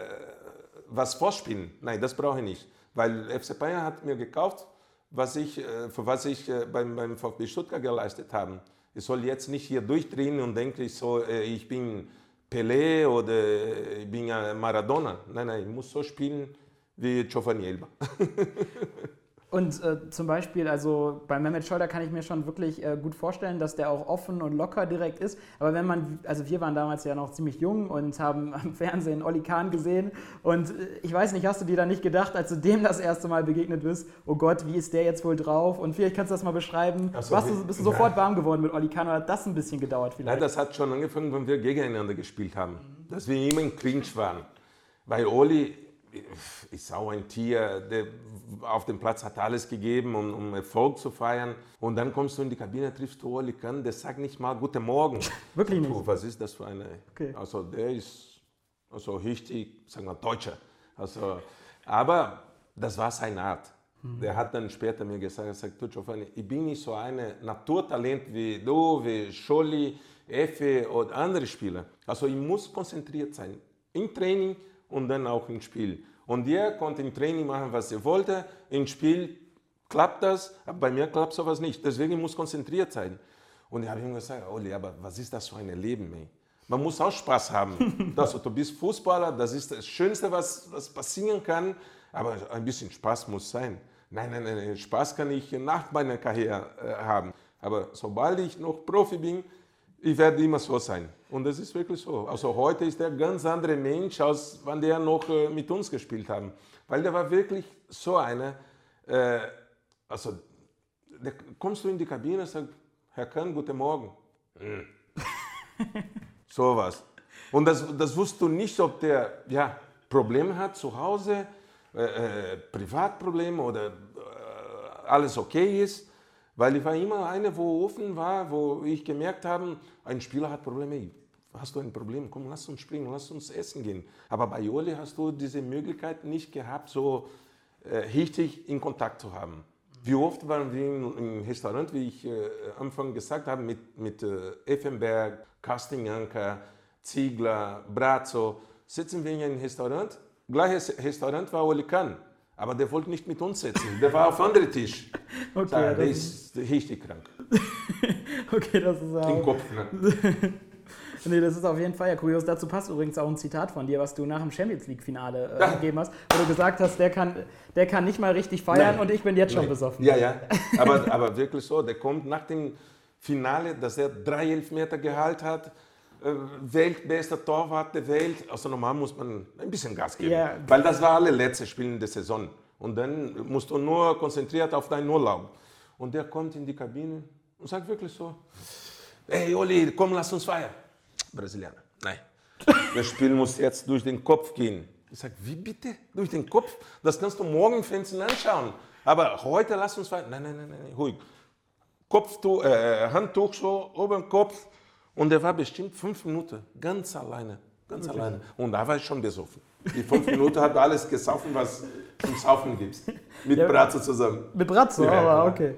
was vorspielen. Nein, das brauche ich nicht. Weil FC Bayern hat mir gekauft, was ich, äh, für was ich beim, beim VfB Stuttgart geleistet habe. Ich soll jetzt nicht hier durchdrehen und denke ich so, äh, ich bin Pelé oder ich bin Maradona. Nein, nein, ich muss so spielen wie Giovanni Elba. <laughs> Und äh, zum Beispiel, also bei Mehmet Scholder kann ich mir schon wirklich äh, gut vorstellen, dass der auch offen und locker direkt ist. Aber wenn man, also wir waren damals ja noch ziemlich jung und haben <laughs> am Fernsehen Olli Kahn gesehen. Und äh, ich weiß nicht, hast du dir da nicht gedacht, als du dem das erste Mal begegnet bist, oh Gott, wie ist der jetzt wohl drauf? Und vielleicht kannst du das mal beschreiben. So, Warst du, bist du sofort warm geworden mit Olli Kahn oder hat das ein bisschen gedauert vielleicht? Nein, das hat schon angefangen, wenn wir gegeneinander gespielt haben. Dass wir immer in Clinch waren. Weil Olli ist auch ein Tier, der auf dem Platz hat alles gegeben, um, um, Erfolg zu feiern. Und dann kommst du in die Kabine, triffst du Oli Kahn, der sagt nicht mal Guten Morgen. <laughs> Wirklich nicht? Was ist das für eine? Okay. Also der ist also richtig, sagen wir, Deutscher. Also, aber das war seine Art. Mhm. Der hat dann später mir gesagt, er sagt, du Giovanni, ich bin nicht so ein Naturtalent wie du, wie Scholli, Effe oder andere Spieler. Also ich muss konzentriert sein im Training und dann auch im Spiel. Und er konnte im Training machen, was er wollte. Im Spiel klappt das, aber bei mir klappt sowas nicht. Deswegen muss konzentriert sein. Und ich habe ihm gesagt, Oli, aber was ist das für ein Leben? Ey? Man muss auch Spaß haben. <laughs> also, du bist Fußballer, das ist das Schönste, was, was passieren kann. Aber ein bisschen Spaß muss sein. Nein, nein, nein, Spaß kann ich nach meiner Karriere äh, haben. Aber sobald ich noch Profi bin, ich werde immer so sein. Und das ist wirklich so. Also heute ist er ganz anderer Mensch, als wenn der noch äh, mit uns gespielt haben. Weil der war wirklich so einer, äh, also da kommst du in die Kabine und sagst, Herr Kahn, guten Morgen. Hm. <laughs> so was. Und das, das wusst du nicht, ob der ja, Probleme hat zu Hause, äh, äh Privatprobleme oder äh, alles okay ist. Weil ich war immer eine, wo offen war, wo ich gemerkt habe, ein Spieler hat Probleme. Hast du ein Problem? Komm, lass uns springen, lass uns essen gehen. Aber bei Joli hast du diese Möglichkeit nicht gehabt, so äh, richtig in Kontakt zu haben. Wie oft waren wir im Restaurant, wie ich äh, am Anfang gesagt habe, mit, mit äh, Effenberg, Castignanca, Ziegler, Brazzo, sitzen wir in einem Restaurant. Gleiches Restaurant war Oli Kahn. Aber der wollte nicht mit uns sitzen. Der war auf andere Tisch. <laughs> Okay, da, der ist richtig krank. <laughs> okay, das ist auch. Im Kopf, ne? nee, das ist auf jeden Fall ja kurios. Dazu passt übrigens auch ein Zitat von dir, was du nach dem Champions League-Finale äh, gegeben hast, wo du gesagt hast, der kann, der kann nicht mal richtig feiern Nein. und ich bin jetzt schon Nein. besoffen. Ja, ja. <laughs> Aber, aber wirklich so, der kommt nach dem Finale, dass er drei Elfmeter gehalten hat weltbester Torwart der Welt. Also normal muss man ein bisschen Gas geben, yeah. weil das war alle letzte Spiel in der Saison. Und dann musst du nur konzentriert auf deinen Urlaub. Und der kommt in die Kabine und sagt wirklich so, hey Oli, komm, lass uns feiern. Brasilianer, nein. <laughs> Das Spiel muss jetzt durch den Kopf gehen. Ich sage, wie bitte? Durch den Kopf? Das kannst du morgen im Fernsehen anschauen. Aber heute lass uns feiern. Nein, nein, nein, nein, ruhig. Kopftuch, äh, Handtuch so oben Kopf und er war bestimmt fünf Minuten ganz alleine. Ganz alleine. Und da war ich schon besoffen. Die fünf Minuten hat alles gesoffen, was zum Saufen gibt. Mit Ja. Bratzo zusammen. Mit Bratzo, Ja, aber genau. okay.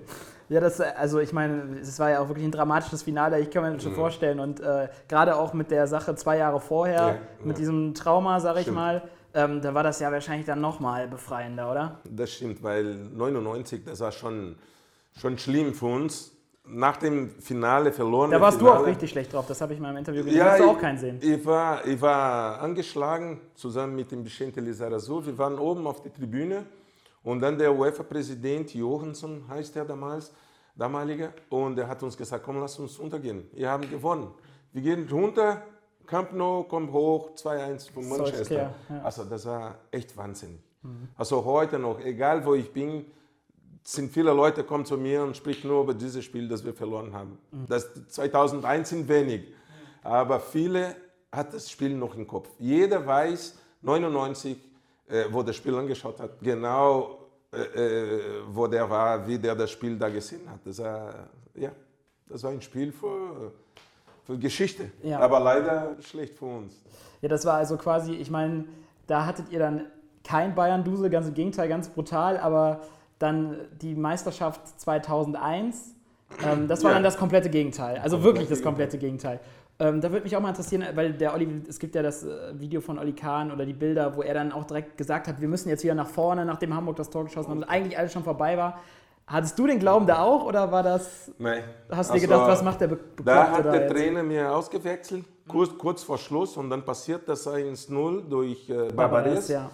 Ja, das, also ich meine, es war ja auch wirklich ein dramatisches Finale, ich kann mir das Mhm. schon vorstellen. Und äh, gerade auch mit der Sache zwei Jahre vorher, Ja, mit ja. diesem Trauma, sag ich Stimmt. mal, ähm, da war das ja wahrscheinlich dann nochmal befreiender, oder? Das stimmt, weil 99, das war schon, schon schlimm für uns. Nach dem Finale verloren. Da warst du Finale. auch richtig schlecht drauf, das habe ich mal im Interview gesehen. Ja, du ich, auch keinen sehen. Ich war, ich war angeschlagen, zusammen mit dem Vicente Lizarazu. Wir waren oben auf der Tribüne und dann der UEFA-Präsident Johansson, heißt er damals, damaliger, und er hat uns gesagt, komm, lass uns untergehen. Wir haben gewonnen. Wir gehen runter, Camp Nou kommt hoch, 2-1 von Manchester. Solskjaer, ja. Mhm. Also das war echt Wahnsinn. Also heute noch, egal wo ich bin, sind viele Leute kommen zu mir und sprechen nur über dieses Spiel, das wir verloren haben. Mhm. Das 2001 sind wenig, aber viele hat das Spiel noch im Kopf. Jeder weiß, 99, äh, wo das Spiel angeschaut hat, genau äh, äh, wo der war, wie der das Spiel da gesehen hat. Das war, ja, das war ein Spiel für, für Geschichte, Ja. aber leider schlecht für uns. Ja, das war also quasi, ich meine, da hattet ihr dann kein Bayern-Dusel, ganz im Gegenteil, ganz brutal, aber dann die Meisterschaft 2001, ähm, das war Ja. dann das komplette Gegenteil. Also Komplett wirklich das komplette Gegenteil. Ähm, da würde mich auch mal interessieren, weil der Olli, es gibt ja das äh, Video von Olli Kahn oder die Bilder, wo er dann auch direkt gesagt hat, wir müssen jetzt wieder nach vorne, nachdem Hamburg das Tor geschossen hat und eigentlich alles schon vorbei war. Hattest du den Glauben da auch oder war das, Nein. hast du dir gedacht, was macht der Be Da hat der jetzt? Trainer mir ausgewechselt, kurz, kurz vor Schluss, und dann passiert das 1-0 durch äh, Barbares. ja.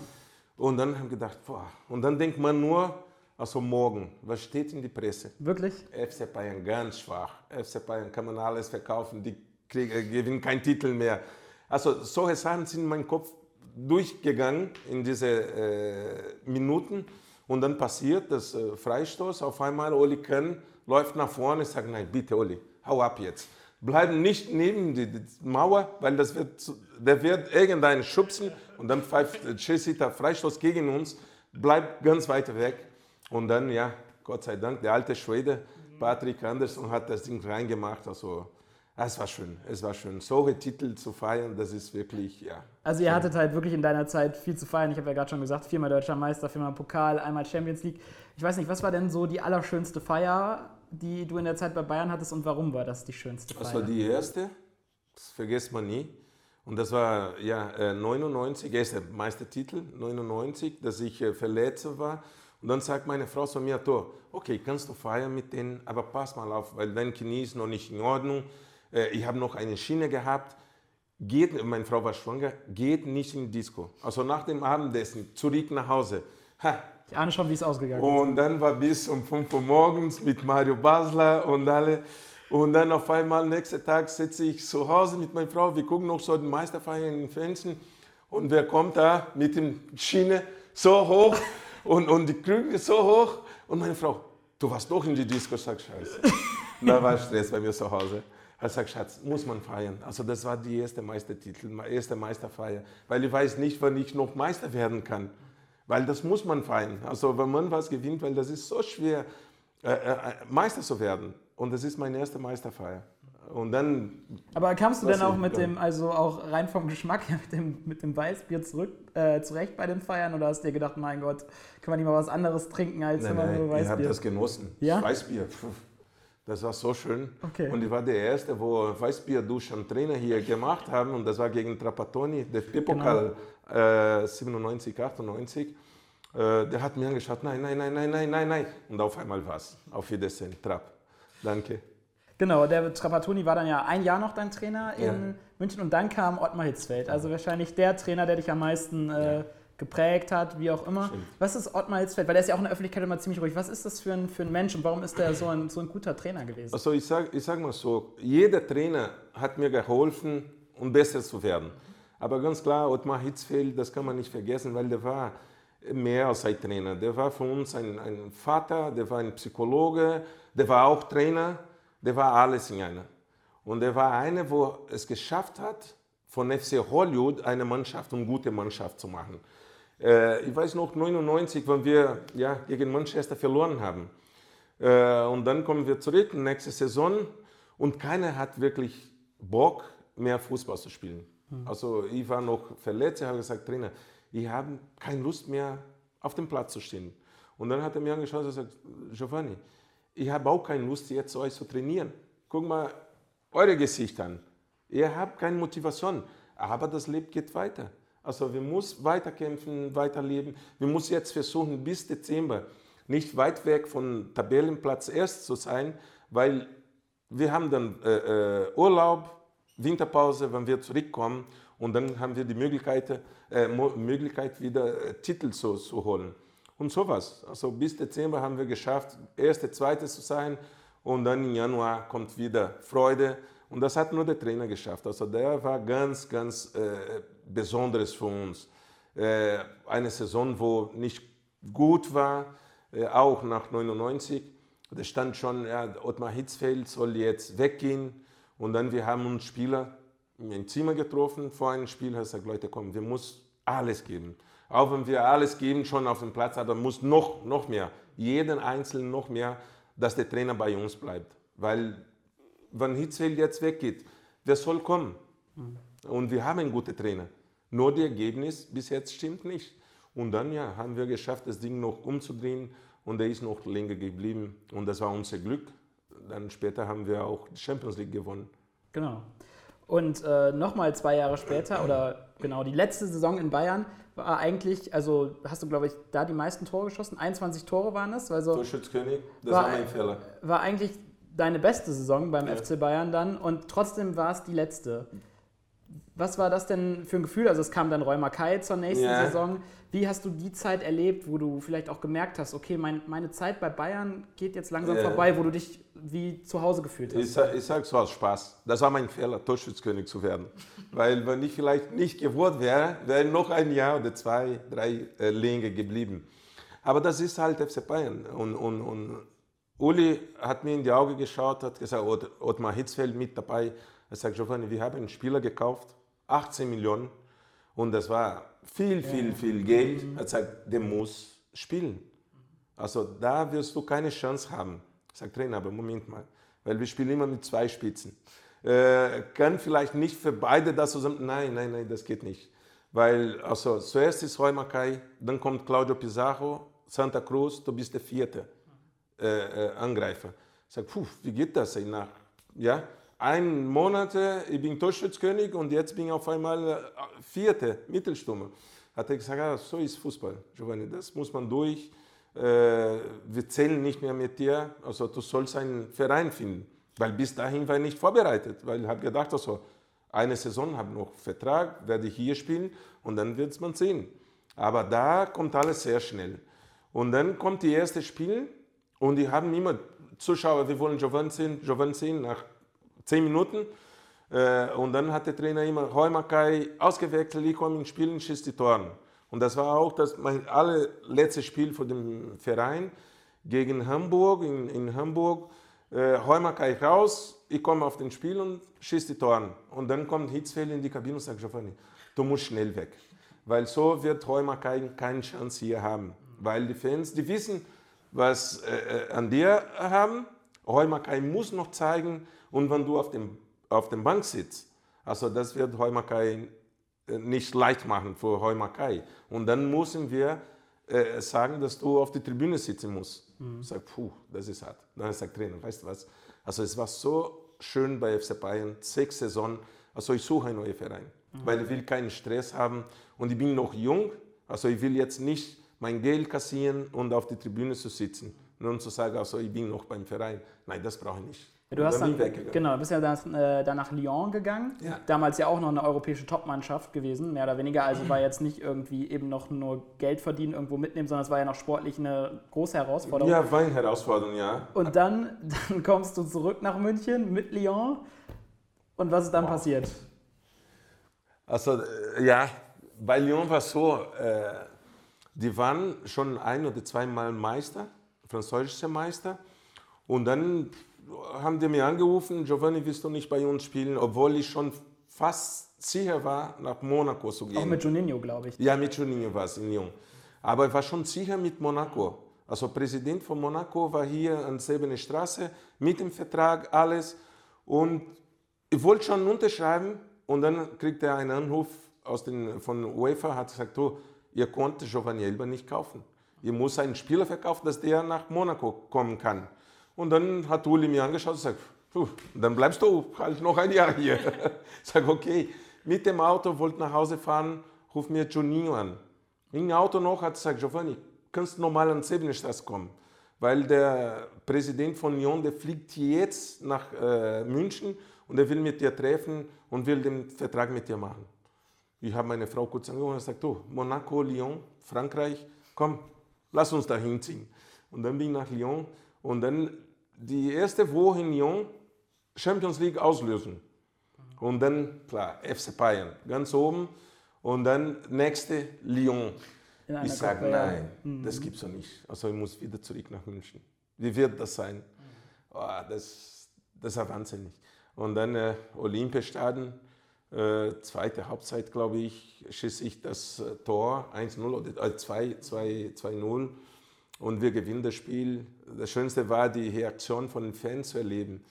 Und dann haben wir gedacht, boah. Und dann denkt man nur, also morgen, was steht in die Presse? Wirklich? FC Bayern ganz schwach. FC Bayern kann man alles verkaufen, die kriegen, äh, gewinnen keinen Titel mehr. Also solche Sachen sind in meinem Kopf durchgegangen in diese äh, Minuten. Und dann passiert das äh, Freistoß. Auf einmal Oli Kahn läuft nach vorne und sagt, nein, bitte Oli, hau ab jetzt. Bleiben nicht neben die, die Mauer, weil das wird, der wird irgendeinen schubsen und dann pfeift äh, Chelsea der Freistoß gegen uns, bleibt ganz weit weg. Und dann, ja, Gott sei Dank, der alte Schwede, Patrick Andersson, hat das Ding reingemacht. Also, es war schön, es war schön. Solche Titel zu feiern, das ist wirklich, ja. Also ihr hattet halt wirklich in deiner Zeit viel zu feiern. Ich habe ja gerade schon gesagt, viermal Deutscher Meister, viermal Pokal, einmal Champions League. Ich weiß nicht, was war denn so die allerschönste Feier, die du in der Zeit bei Bayern hattest und warum war das die schönste Feier? Das war die erste, das vergisst man nie. Und das war ja äh, 99, erster Meistertitel, 99, dass ich äh, verletzt war. Und dann sagt meine Frau zu mir, Tor, okay, kannst du feiern mit denen, aber pass mal auf, weil dein Knie ist noch nicht in Ordnung. Äh, ich habe noch eine Schiene gehabt. Geht, meine Frau war schwanger, geht nicht in die Disco. Also nach dem Abendessen zurück nach Hause. Ha, Ich ahne schon, wie es ausgegangen ist. und dann war bis um 5 Uhr morgens mit Mario Basler und alle. Und dann auf einmal, nächsten Tag sitze ich zu Hause mit meiner Frau, wir gucken noch so den Meisterfeier in den Fernsehen. Und wer kommt da mit dem Schiene so hoch und, und die Krüge so hoch? Und meine Frau, du warst doch in die Disco, sag Scheiße. da war Stress bei mir zu Hause. Ich sag, Schatz, muss man feiern. Also das war die erste Meistertitel, erste Meisterfeier. Weil ich weiß nicht, wann ich noch Meister werden kann. Weil das muss man feiern. Also wenn man was gewinnt, weil das ist so schwer, äh, äh, Meister zu werden. Und das ist meine erste Meisterfeier. Und dann, Aber kamst du denn auch mit dem, also auch rein vom Geschmack her mit dem, mit dem Weißbier zurück, äh, zurecht bei den Feiern oder hast du dir gedacht, mein Gott, können wir nicht mal was anderes trinken als nein, immer nur nein, ich habe Weißbier? das genossen. Ja? Weißbier, das war so schön. Okay. Und ich war der Erste, wo Weißbier-Duschen Trainer hier gemacht haben. Und das war gegen Trapattoni, der Pokal äh, 97, 98. Äh, der hat mir angeschaut, nein, nein, nein, nein, nein, nein, nein. Und auf einmal was. Auf Wiedersehen, Trapp. Danke. Genau, der Trapattoni war dann ja ein Jahr noch dein Trainer in Ja. München und dann kam Ottmar Hitzfeld. Also wahrscheinlich der Trainer, der dich am meisten äh, geprägt hat, wie auch immer. Stimmt. Was ist Ottmar Hitzfeld? Weil der ist ja auch in der Öffentlichkeit immer ziemlich ruhig. Was ist das für ein, für ein Mensch und warum ist der so ein, so ein guter Trainer gewesen? Also ich sage ich sag mal so, jeder Trainer hat mir geholfen, um besser zu werden. Aber ganz klar, Ottmar Hitzfeld, das kann man nicht vergessen, weil der war mehr als ein Trainer. Der war für uns ein, ein Vater, der war ein Psychologe, der war auch Trainer, der war alles in einer. Und er war einer, wo es geschafft hat, von FC Hollywood eine Mannschaft, eine gute Mannschaft zu machen. Äh, ich weiß noch, 99, wenn wir ja, gegen Manchester verloren haben. Äh, und dann kommen wir zurück, nächste Saison, und keiner hat wirklich Bock, mehr Fußball zu spielen. Also ich war noch verletzt, ich habe gesagt, Trainer, ich habe keine Lust mehr auf dem Platz zu stehen. Und dann hat er mir angeschaut und gesagt, Giovanni, ich habe auch keine Lust jetzt euch zu trainieren. Guck mal eure Gesichter an. Ihr habt keine Motivation, aber das Leben geht weiter. Also wir müssen weiterkämpfen, weiterleben. Wir müssen jetzt versuchen, bis Dezember nicht weit weg von Tabellenplatz erst zu sein, weil wir haben dann äh, äh, Urlaub, Winterpause, wenn wir zurückkommen und dann haben wir die Möglichkeit, äh, Möglichkeit wieder äh, Titel zu, zu holen. Und sowas. Also bis Dezember haben wir geschafft, erste, zweite zu sein und dann im Januar kommt wieder Freude. Und das hat nur der Trainer geschafft. Also der war ganz, ganz äh, Besonderes für uns. Äh, eine Saison, wo nicht gut war, äh, auch nach 99. Da stand schon, ja, Ottmar Hitzfeld soll jetzt weggehen. Und dann wir haben uns Spieler im Zimmer getroffen vor einem Spiel. Hat gesagt, Leute, komm, wir müssen alles geben. Auch wenn wir alles geben schon auf dem Platz, aber muss noch, noch mehr, jeden Einzelnen noch mehr, dass der Trainer bei uns bleibt. Weil wenn Hitzfeld jetzt weggeht, wer soll kommen? Mhm. Und wir haben gute Trainer. Nur das Ergebnis bis jetzt stimmt nicht. Und dann ja, haben wir geschafft, das Ding noch umzudrehen und er ist noch länger geblieben. Und das war unser Glück. Dann später haben wir auch die Champions League gewonnen. Genau. Und äh, nochmal zwei Jahre später, oder genau, die letzte Saison in Bayern war eigentlich, also hast du, glaube ich, da die meisten Tore geschossen? 21 Tore waren es. Also Torschützkönig, das war, war mein Fehler. War eigentlich deine beste Saison beim ja. FC Bayern dann und trotzdem war es die letzte. Was war das denn für ein Gefühl? Also es kam dann Räumer Kai zur nächsten ja. Saison. Wie hast du die Zeit erlebt, wo du vielleicht auch gemerkt hast, okay, mein, meine Zeit bei Bayern geht jetzt langsam ja. vorbei, wo du dich wie zu Hause gefühlt hast? Ich, ich sage es war Spaß. Das war mein Fehler, Torschützkönig zu werden. Weil wenn ich vielleicht nicht geworden wäre, wäre noch ein Jahr oder zwei, drei äh, länger geblieben. Aber das ist halt FC Bayern. Und, und, und Uli hat mir in die Augen geschaut, hat gesagt, Ottmar Hitzfeld mit dabei. Er sagt, Giovanni, wir haben einen Spieler gekauft, 18 Millionen. Und das war viel, viel, viel Geld. Er gesagt, der muss spielen. Also da wirst du keine Chance haben. Ich sage, Trainer, aber Moment mal, weil wir spielen immer mit zwei Spitzen. Äh, kann vielleicht nicht für beide das zusammen. Nein, nein, nein, das geht nicht. Weil also, zuerst ist Roy Mackay, dann kommt Claudio Pizarro, Santa Cruz, du bist der vierte äh, äh, Angreifer. Ich sage, puh, wie geht das? Nach ja, ein Monat, ich bin Torschützkönig und jetzt bin ich auf einmal äh, vierte Mittelstürmer. Hat er gesagt, ah, so ist Fußball, Giovanni, das muss man durch. Äh, wir zählen nicht mehr mit dir, also du sollst einen Verein finden. Weil bis dahin war ich nicht vorbereitet, weil ich habe gedacht, also, eine Saison habe noch Vertrag, werde ich hier spielen und dann wird man sehen. Aber da kommt alles sehr schnell. Und dann kommt die erste Spiel und die haben immer Zuschauer, wir wollen Giovanni sehen, Giovanni sehen nach zehn Minuten. Äh, und dann hat der Trainer immer Heumakai ausgewechselt, ich komme ins Spiel und schieße die Toren. Und das war auch das mein allerletztes Spiel für den Verein gegen Hamburg, in, in Hamburg. Äh, Heumakai raus, ich komme auf den Spiel und schieße die Toren. Und dann kommt Hitzfeld in die Kabine und sagt, Giovanni, du musst schnell weg. Weil so wird Heumakai keine Chance hier haben. Weil die Fans, die wissen, was äh, an dir haben. Heumakai muss noch zeigen und wenn du auf dem, auf dem Bank sitzt, also das wird Heumakai äh, nicht leicht machen für Heumakai. Und dann müssen wir äh, sagen, dass du auf der Tribüne sitzen musst. Mhm. Ich sage, puh, das ist hart. Dann sagt Trainer, weißt du was? Also es war so schön bei FC Bayern, sechs Saison. Also ich suche einen neuen Verein, mhm. weil ich will keinen Stress haben und ich bin noch jung. Also ich will jetzt nicht mein Geld kassieren und auf die Tribüne zu sitzen. Nur zu sagen, also ich bin noch beim Verein. Nein, das brauche ich nicht. Du hast dann, genau, bist ja dann, äh, dann nach Lyon gegangen. Ja. Damals ja auch noch eine europäische Topmannschaft gewesen, mehr oder weniger. Also war jetzt nicht irgendwie eben noch nur Geld verdienen, irgendwo mitnehmen, sondern es war ja noch sportlich eine große Herausforderung. Ja, war eine Herausforderung, ja. Und dann, <laughs> dann kommst du zurück nach München mit Lyon. Und was ist dann wow. passiert? Also, äh, ja, bei Lyon war es so, äh, die waren schon ein oder zweimal Meister, französischer Meister. Und dann haben die mir angerufen, Giovanni, willst du nicht bei uns spielen, obwohl ich schon fast sicher war, nach Monaco zu gehen. Auch mit Juninho, glaube ich. Ja, mit Juninho war es in Lyon. Aber ich war schon sicher mit Monaco. Also Präsident von Monaco war hier an Sebene Straße mit dem Vertrag, alles. Und ich wollte schon unterschreiben, und dann kriegt er einen Anruf aus den, von UEFA, hat gesagt, oh, ihr konntet Giovanni Elber nicht kaufen. Ihr muss einen Spieler verkaufen, dass der nach Monaco kommen kann. Und dann hat Uli mir angeschaut und Puh, dann bleibst du halt noch ein Jahr hier. <laughs> Ich sage, okay, mit dem Auto, wollte nach Hause fahren, ruf mir Juninho an. Im Auto noch hat gesagt, Giovanni, kannst normal an Sebenestadt kommen? Weil der Präsident von Lyon, der fliegt jetzt nach äh, München und er will mit dir treffen und will den Vertrag mit dir machen. Ich habe meine Frau kurz angerufen und gesagt, du, Monaco, Lyon, Frankreich, komm, lass uns da hinziehen. Und dann bin ich nach Lyon und dann die erste Woche in Lyon Champions League auslösen. Und dann, klar, FC Bayern, ganz oben. Und dann nächste Lyon. Ich sage, nein, mhm. das gibt es ja nicht. Also ich muss wieder zurück nach München. Wie wird das sein? Oh, das, das ist wahnsinnig. Und dann äh, Olympiastadion, äh, zweite Halbzeit, glaube ich, schieße ich das äh, Tor 1-0 oder äh, 2-0 und wir gewinnen das Spiel. Das Schönste war, die Reaktion von den Fans zu erleben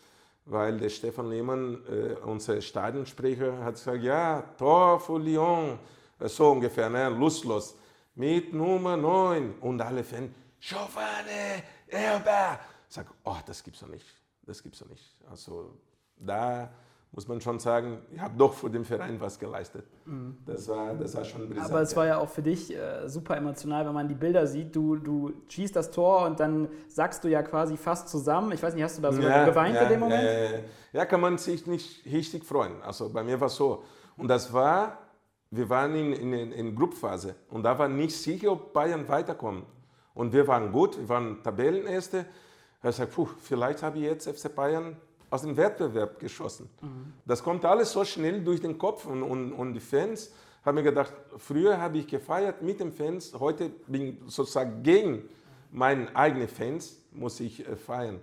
weil der Stefan Lehmann, äh, unser Stadionsprecher, hat gesagt, ja, Tor für Lyon, äh, so ungefähr, ne, lustlos, mit Nummer 9 und alle Fans, Giovanni, Erber. Ich sage, oh, das gibt's doch nicht, das gibt's doch nicht. Also da muss man schon sagen, ich habe doch für den Verein was geleistet. Mhm. Das, war, das war schon brisant. Aber es war ja auch für dich äh, super emotional, wenn man die Bilder sieht. Du, du schießt das Tor und dann sagst du ja quasi fast zusammen. Ich weiß nicht, hast du da so ja, geweint ja, in dem Moment? Ja, ja, kann man sich nicht richtig freuen. Also bei mir war es so. Und das war, wir waren in, in, in Gruppenphase und da war nicht sicher, ob Bayern weiterkommt. Und wir waren gut, wir waren Tabellenerste. Er sagt, puh, vielleicht habe ich jetzt FC Bayern aus dem Wettbewerb geschossen. Mhm. Das kommt alles so schnell durch den Kopf und, und, und die Fans haben mir gedacht, früher habe ich gefeiert mit den Fans, heute bin ich sozusagen gegen meine eigenen Fans, muss ich äh, feiern.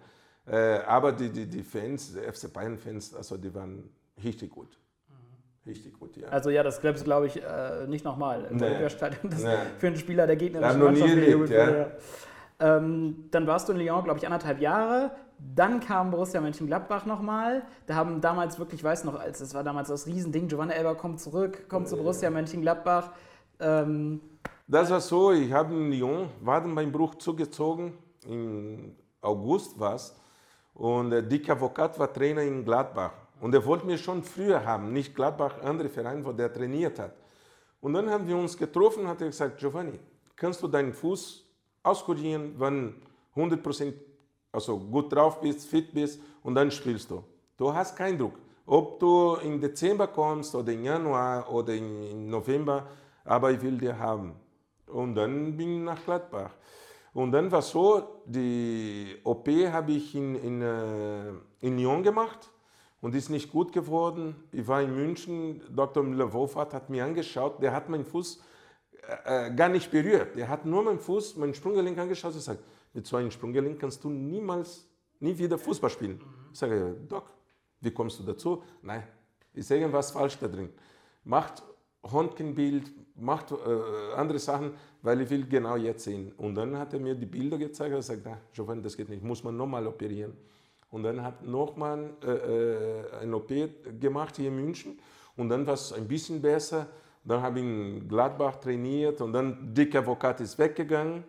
Äh, aber die, die, die Fans, die FC Bayern-Fans, also die waren richtig gut. Richtig gut, ja. Also ja, das glaubst du, glaube ich, äh, nicht nochmal im nee. Olympiastadion. Das nee. Für einen Spieler der gegnerischen Mannschaft. Erlebt, ja. Ähm, dann warst du in Lyon, glaube ich, anderthalb Jahre. Dann kam Borussia Mönchengladbach nochmal. Da haben damals wirklich, ich weiß noch, als es war damals das Riesending, Giovanni Elber kommt zurück, kommt zu Borussia Mönchengladbach. Ähm, das war so, ich habe in Lyon, war dann beim Bruch zugezogen, im August war es. Und der Dick Avocat war Trainer in Gladbach. Und er wollte mich schon früher haben, nicht Gladbach, andere Verein, wo der trainiert hat. Und dann haben wir uns getroffen und hat er gesagt, Giovanni, kannst du deinen Fuß auskurieren, wenn 100% also gut drauf bist, fit bist und dann spielst du. Du hast keinen Druck. Ob du im Dezember kommst oder im Januar oder im November, aber ich will dir haben. Und dann bin ich nach Gladbach. Und dann war so, die OP habe ich in, in, äh, in Lyon gemacht und ist nicht gut geworden. Ich war in München, Dr. Müller-Wohlfahrt hat mir angeschaut, der hat meinen Fuß äh, äh, gar nicht berührt. Der hat nur meinen Fuß, meinen Sprunggelenk angeschaut und gesagt, mit so einem Sprunggelenk kannst du niemals, nie wieder Fußball spielen. Ich sage, Doc, wie kommst du dazu? Nein, ist irgendwas falsch da drin. Macht Röntgenbild, macht äh, andere Sachen, weil ich will genau jetzt sehen. Und dann hat er mir die Bilder gezeigt und gesagt, na, Giovanni, das geht nicht, muss man nochmal operieren. Und dann hat nochmal äh, äh, ein OP gemacht hier in München und dann war es ein bisschen besser. Dann habe ich in Gladbach trainiert und dann Dick Avocat ist weggegangen.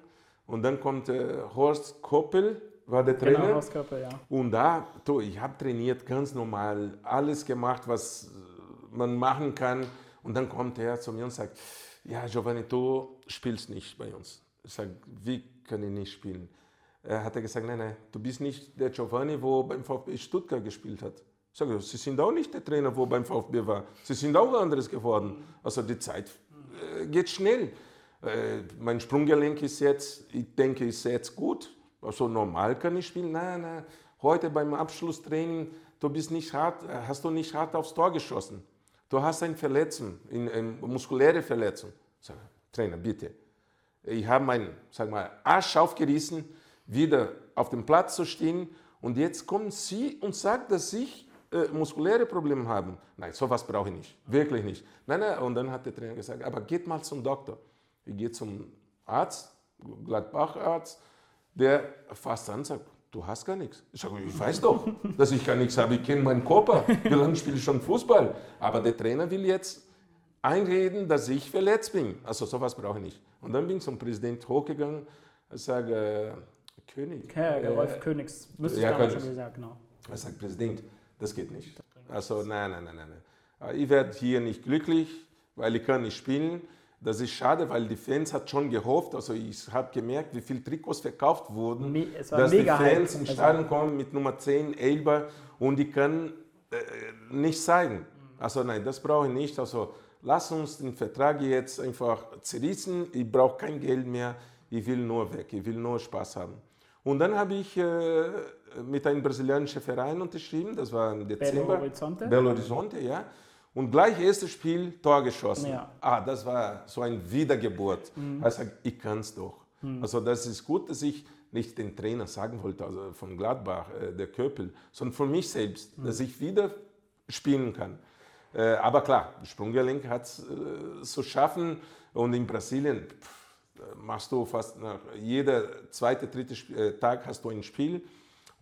Und dann kommt äh, Horst Koppel, war der genau, Trainer. Genau, Horst Koppel, ja. Und da, du, ich habe trainiert ganz normal, alles gemacht, was man machen kann. Und dann kommt er zu mir und sagt, ja, Giovanni, du spielst nicht bei uns. Ich sage, wie kann ich nicht spielen? Er hat gesagt, nein, nein, du bist nicht der Giovanni, wo beim VfB Stuttgart gespielt hat. Ich sage, Sie sind auch nicht der Trainer, wo beim VfB war. Sie sind auch anderes geworden. Also die Zeit äh, geht schnell. Äh, mein Sprunggelenk ist jetzt, ich denke, ist jetzt gut. Also normal kann ich spielen. Nein, nein, heute beim Abschlusstraining, du bist nicht hart, hast du nicht hart aufs Tor geschossen. Du hast eine Verletzung, eine muskuläre Verletzung. Sag, Trainer, bitte. Ich habe meinen, sag mal, Arsch aufgerissen, wieder auf dem Platz zu stehen. Und jetzt kommen Sie und sagen, dass ich äh, muskuläre Probleme habe. Nein, sowas brauche ich nicht. Wirklich nicht. Nein, nein. Und dann hat der Trainer gesagt, aber geht mal zum Doktor. Ich gehe zum Arzt, Gladbach-Arzt, der fasst an und sagt, du hast gar nichts. Ich sage, ich weiß doch, dass ich gar nichts habe. Ich kenne meinen Körper. Wie lange spiele ich schon Fußball? Aber der Trainer will jetzt einreden, dass ich verletzt bin. Also sowas brauche ich nicht. Und dann bin ich zum Präsident hochgegangen und sage, äh, König. Ja, der äh, Rolf Königs, müsste ich ja, Königs. schon gesagt, genau. Er sagt, Präsident, das geht nicht. Also nein, nein, nein, nein. nein. Ich werde hier nicht glücklich, weil ich kann nicht spielen. Das ist schade, weil die Fans hat schon gehofft. Also ich habe gemerkt, wie viele Trikots verkauft wurden, Me- es war dass die Fans Also- Stadion kommen mit Nummer 10, Elba und die können äh, nicht zeigen. Also nein, das brauche ich nicht. Also lass uns den Vertrag jetzt einfach zerrissen. Ich brauche kein Geld mehr. Ich will nur weg. Ich will nur Spaß haben. Und dann habe ich äh, mit einem brasilianischen Verein unterschrieben. Das war im Dezember. Horizonte? Belo Horizonte, ja. Und gleich erstes Spiel Tor geschossen. Ja. Ah, das war so ein Wiedergeburt. Also ich kann es doch. Also das ist gut, dass ich nicht den Trainer sagen wollte, also von Gladbach, äh, der Köpel, sondern von mich selbst, dass ich wieder spielen kann. Äh, aber klar, Sprunggelenk hat es äh, zu schaffen und in Brasilien pff, machst du fast nach jeder zweite, dritte Sp- äh, Tag hast du ein Spiel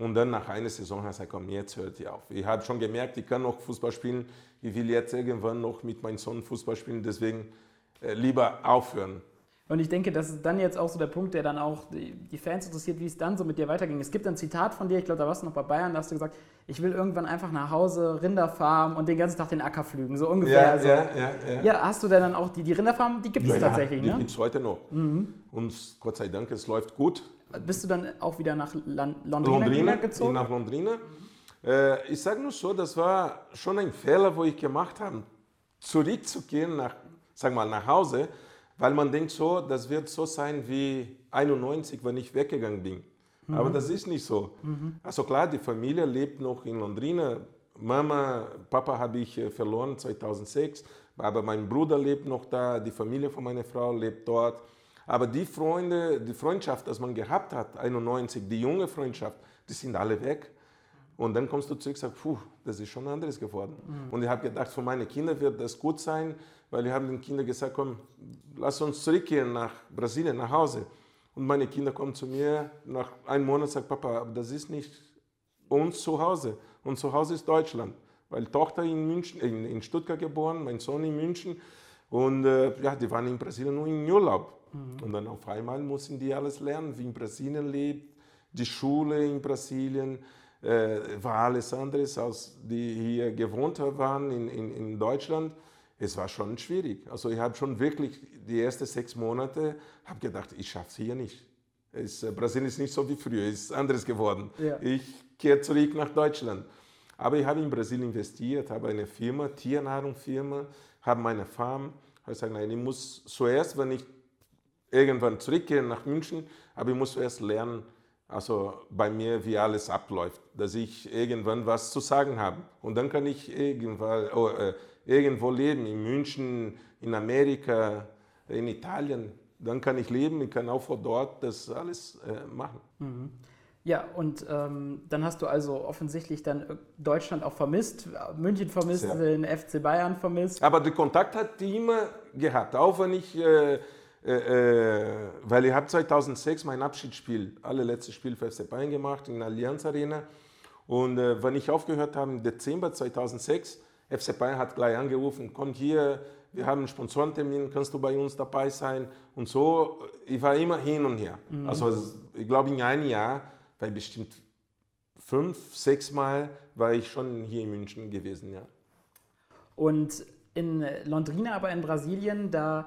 und dann nach einer Saison hast du gesagt, komm, jetzt hört ihr auf. Ich habe schon gemerkt, ich kann noch Fußball spielen, ich will jetzt irgendwann noch mit meinem Sohn Fußball spielen, deswegen äh, lieber aufhören. Und ich denke, das ist dann jetzt auch so der Punkt, der dann auch die, die Fans interessiert, wie es dann so mit dir weiterging. Es gibt ein Zitat von dir, ich glaube, da warst du noch bei Bayern, da hast du gesagt, ich will irgendwann einfach nach Hause Rinderfarm und den ganzen Tag den Acker pflügen, so ungefähr. also, ja, ja. ja, hast du denn dann auch die, die Rinderfarm, die gibt es Ja, tatsächlich, die ne? gibt es heute noch. Und Gott sei Dank, es läuft gut. Bist du dann auch wieder nach Lan Londrina, Londrina, gezogen? nach Londrina. Äh, ich sage nur so, das war schon ein Fehler, wo ich gemacht habe, zurückzugehen nach, sag mal, nach Hause, weil man denkt so, das wird so sein wie 91, wenn ich weggegangen bin. Aber das ist nicht so. Also klar, die Familie lebt noch in Londrina. Mama, Papa habe ich äh, verloren 2006, aber mein Bruder lebt noch da, die Familie von meiner Frau lebt dort. Aber die Freunde, die Freundschaft, das man gehabt hat, 91, die junge Freundschaft, die sind alle weg. Und dann kommst du zurück und sagst, puh, das ist schon anderes geworden. Und ich habe gedacht, für meine Kinder wird das gut sein, weil wir haben den Kindern gesagt, komm, lass uns zurückgehen nach Brasilien, nach Hause. Und meine Kinder kommen zu mir nach einem Monat und sagen, Papa, das ist nicht uns zu Hause. Und zu Hause ist Deutschland. Weil Tochter in, München, in, in Stuttgart geboren, mein Sohn in München. Und äh, ja, die waren in Brasilien nur in Urlaub. Und dann auf einmal mussten die alles lernen, wie in Brasilien lebt, die Schule in Brasilien, äh, war alles anderes, als die hier gewohnt waren in, in, in Deutschland. Es war schon schwierig. Also ich habe schon wirklich die ersten sechs Monate hab gedacht, ich schaffe es hier nicht. Es, äh, Brasilien ist nicht so wie früher, es ist anderes geworden. Ja. Ich kehre zurück nach Deutschland. Aber ich habe in Brasilien investiert, habe eine Firma, Tiernahrungsfirma, habe meine Farm. Ich sage, nein, ich muss zuerst, wenn ich irgendwann zurückgehe nach München, aber ich muss zuerst lernen, also bei mir, wie alles abläuft, dass ich irgendwann was zu sagen habe. Und dann kann ich irgendwann, oh, äh, irgendwo leben, in München, in Amerika, in Italien. Dann kann ich leben, ich kann auch von dort das alles äh, machen. Ja, und ähm, dann hast du also offensichtlich dann äh, Deutschland auch vermisst, München vermisst, Sehr. den FC Bayern vermisst. Aber den Kontakt hat die immer gehabt, auch wenn ich, äh, äh, äh, weil ich habe 2006 mein Abschiedsspiel, allerletztes Spiel für FC Bayern gemacht in der Allianz Arena. Und äh, wenn ich aufgehört habe im Dezember 2006, FC Bayern hat gleich angerufen, komm hier, wir haben einen Sponsorentermin, kannst du bei uns dabei sein? Und so, ich war immer hin und her. Also es- ich glaube in einem Jahr, weil bestimmt fünf, sechs Mal war ich schon hier in München gewesen, ja. Und in Londrina, aber in Brasilien, da äh,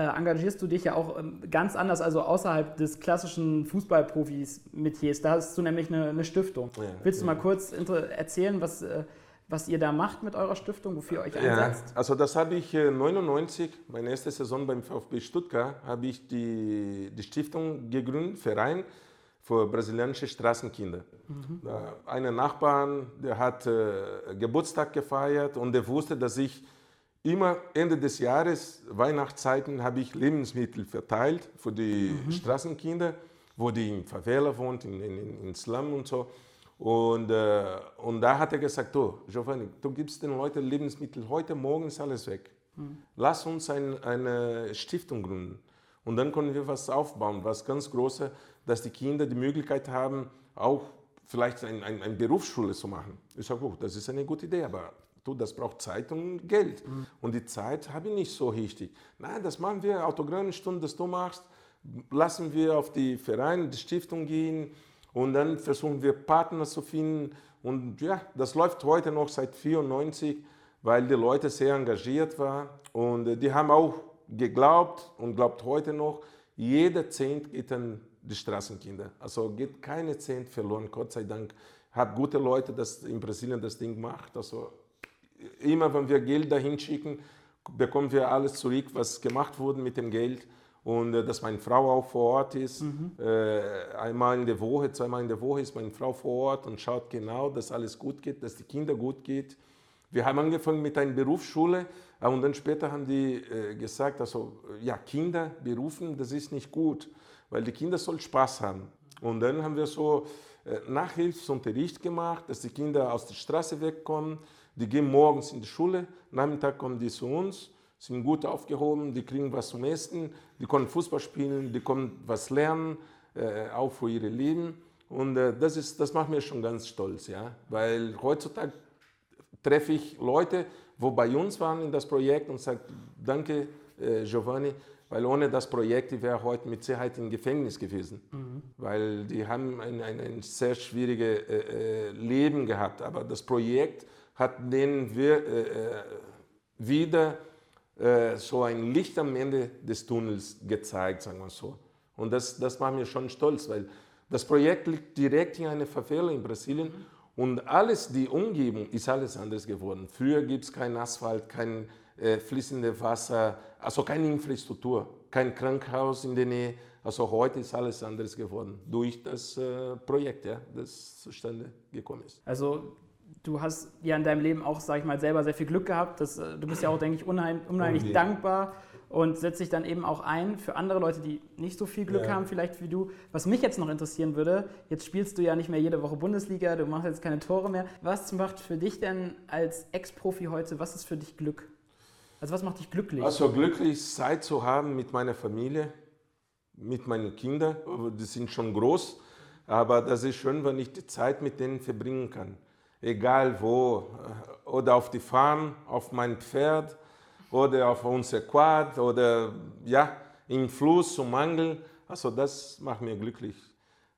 engagierst du dich ja auch ähm, ganz anders, also außerhalb des klassischen Fußballprofis-Metiers. Da hast du nämlich eine, eine Stiftung. Ja, Willst du ja. mal kurz erzählen, was, äh, was ihr da macht mit eurer Stiftung, wofür ihr euch Ja, einsetzt? also das habe ich äh, 99, meine erste Saison beim VfB Stuttgart, habe ich die, die Stiftung gegründet, Verein für brasilianische Straßenkinder. Da Ein Nachbarn, der hat äh, Geburtstag gefeiert und der wusste, dass ich immer Ende des Jahres, Weihnachtszeiten, habe ich Lebensmittel verteilt für die Straßenkinder, wo die in Favela wohnt, in, in, in Slum und so. Und, äh, und da hat er gesagt, du, Giovanni, du gibst den Leuten Lebensmittel, heute Morgen ist alles weg. Lass uns ein, eine Stiftung gründen. Und dann können wir was aufbauen, was ganz Großes, dass die Kinder die Möglichkeit haben, auch vielleicht ein, ein, eine Berufsschule zu machen. Ich sage, oh, das ist eine gute Idee, aber du, das braucht Zeit und Geld. Mhm. Und die Zeit habe ich nicht so richtig. Nein, das machen wir, Autogrammstunde, das du machst, lassen wir auf die Vereine, die Stiftung gehen und dann versuchen wir Partner zu finden. Und ja, das läuft heute noch seit 94, weil die Leute sehr engagiert waren und äh, die haben auch geglaubt und glaubt heute noch, jeder Cent geht an die Straßenkinder. Also geht keine Cent verloren, Gott sei Dank. Hat gute Leute das in Brasilien das Ding gemacht. Also immer wenn wir Geld dahin schicken, bekommen wir alles zurück, was gemacht wurde mit dem Geld. Und äh, dass meine Frau auch vor Ort ist. Mhm. Äh, einmal in der Woche, zweimal in der Woche ist meine Frau vor Ort und schaut genau, dass alles gut geht, dass die Kinder gut geht. Wir haben angefangen mit einer Berufsschule äh, und dann später haben die äh, gesagt, also ja, Kinder berufen, das ist nicht gut weil die Kinder sollen Spaß haben. Und dann haben wir so Nachhilfsunterricht gemacht, dass die Kinder aus der Straße wegkommen. Die gehen morgens in die Schule, Nachmittag kommen die zu uns, sind gut aufgehoben, die kriegen was zum Essen, die können Fußball spielen, die können was lernen, äh, auch für ihr Leben. Und äh, das, ist, das macht mich schon ganz stolz, ja? weil heutzutage treffe ich Leute, wo bei uns waren in das Projekt und sagen, danke äh, Giovanni, weil ohne das Projekt wäre heute mit Sicherheit im Gefängnis gewesen, mhm. weil die haben ein, ein, ein sehr schwieriges äh, äh, Leben gehabt. Aber das Projekt hat denen wir, äh, äh, wieder äh, so ein Licht am Ende des Tunnels gezeigt, sagen wir so. Und das, das macht mir schon stolz, weil das Projekt liegt direkt in einer Favela in Brasilien mhm. und alles, die Umgebung, ist alles anders geworden. Früher gibt es keinen Asphalt, kein äh, fließende Wasser, also keine Infrastruktur, kein Krankenhaus in der Nähe. Also heute ist alles anders geworden durch das äh, Projekt, ja, das zustande gekommen ist. Also du hast ja in deinem Leben auch, sag ich mal, selber sehr viel Glück gehabt. Das, äh, du bist ja auch, denke ich, unheimlich, unheimlich oh, dankbar und setzt dich dann eben auch ein für andere Leute, die nicht so viel Glück ja. haben, vielleicht wie du. Was mich jetzt noch interessieren würde, jetzt spielst du ja nicht mehr jede Woche Bundesliga, du machst jetzt keine Tore mehr. Was macht für dich denn als Ex-Profi heute, was ist für dich Glück? Also was macht dich glücklich? Also glücklich Zeit zu haben mit meiner Familie, mit meinen Kindern. Die sind schon groß, aber das ist schön, wenn ich die Zeit mit denen verbringen kann. Egal wo, oder auf die Farm, auf mein Pferd, oder auf unser Quad, oder ja, im Fluss zum Angeln. Also das macht mir glücklich.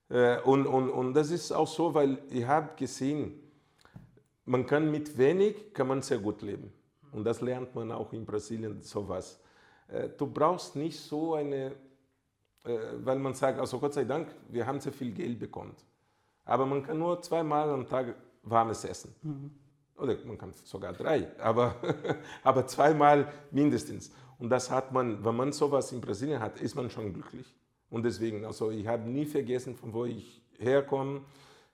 Äh, und, und, und das ist auch so, weil ich habe gesehen, man kann mit wenig kann man sehr gut leben. Und das lernt man auch in Brasilien sowas. Äh, du brauchst nicht so eine, äh, weil man sagt, also Gott sei Dank, wir haben sehr viel Geld bekommen. Aber man kann nur zweimal am Tag warmes essen. Mhm. Oder man kann sogar drei, aber, <laughs> aber zweimal mindestens. Und das hat man, wenn man sowas in Brasilien hat, ist man schon glücklich. Und deswegen, also ich habe nie vergessen, von wo ich herkomme.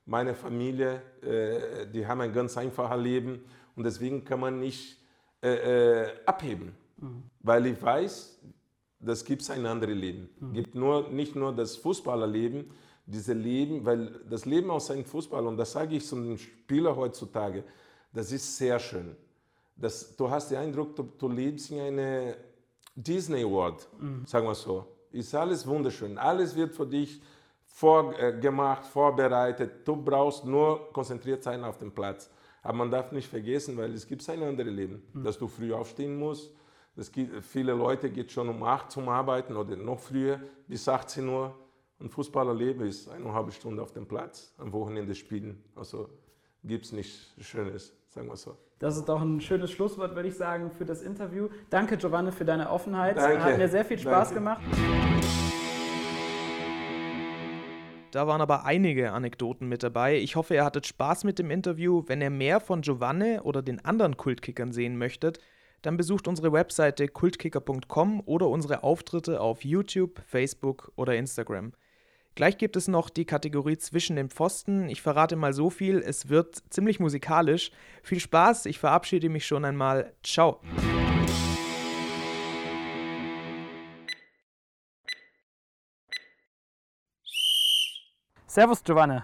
Meine Familie, äh, die haben ein ganz einfaches Leben. Und deswegen kann man nicht äh, äh, abheben, mhm. weil ich weiß, das gibt ein anderes Leben. Mhm. gibt nur, nicht nur das Fußballerleben, dieses Leben, weil das Leben aus einem Fußball, und das sage ich zu den Spielern heutzutage, das ist sehr schön. Das, du hast den Eindruck, du, du lebst in einer Disney World, mhm. sagen wir so. Ist alles wunderschön. Alles wird für dich vorgemacht, äh, vorbereitet. Du brauchst nur konzentriert sein auf dem Platz. Aber man darf nicht vergessen, weil es gibt ein anderes Leben, mhm. dass du früh aufstehen musst. Das gibt, viele Leute gehen schon um 8 zum Arbeiten oder noch früher bis 18 Uhr. Ein Fußballerleben ist eine halbe Stunde auf dem Platz, am Wochenende spielen. Also gibt es nichts Schönes, sagen wir so. Das ist doch ein schönes Schlusswort, würde ich sagen, für das Interview. Danke, Giovanni, für deine Offenheit. Danke. Hat mir sehr viel Spaß Danke. gemacht. Da waren aber einige Anekdoten mit dabei. Ich hoffe, ihr hattet Spaß mit dem Interview. Wenn ihr mehr von Giovanni oder den anderen Kultkickern sehen möchtet, dann besucht unsere Webseite kultkicker.com oder unsere Auftritte auf YouTube, Facebook oder Instagram. Gleich gibt es noch die Kategorie zwischen den Pfosten. Ich verrate mal so viel, es wird ziemlich musikalisch. Viel Spaß, ich verabschiede mich schon einmal. Ciao. Servus Giovanni.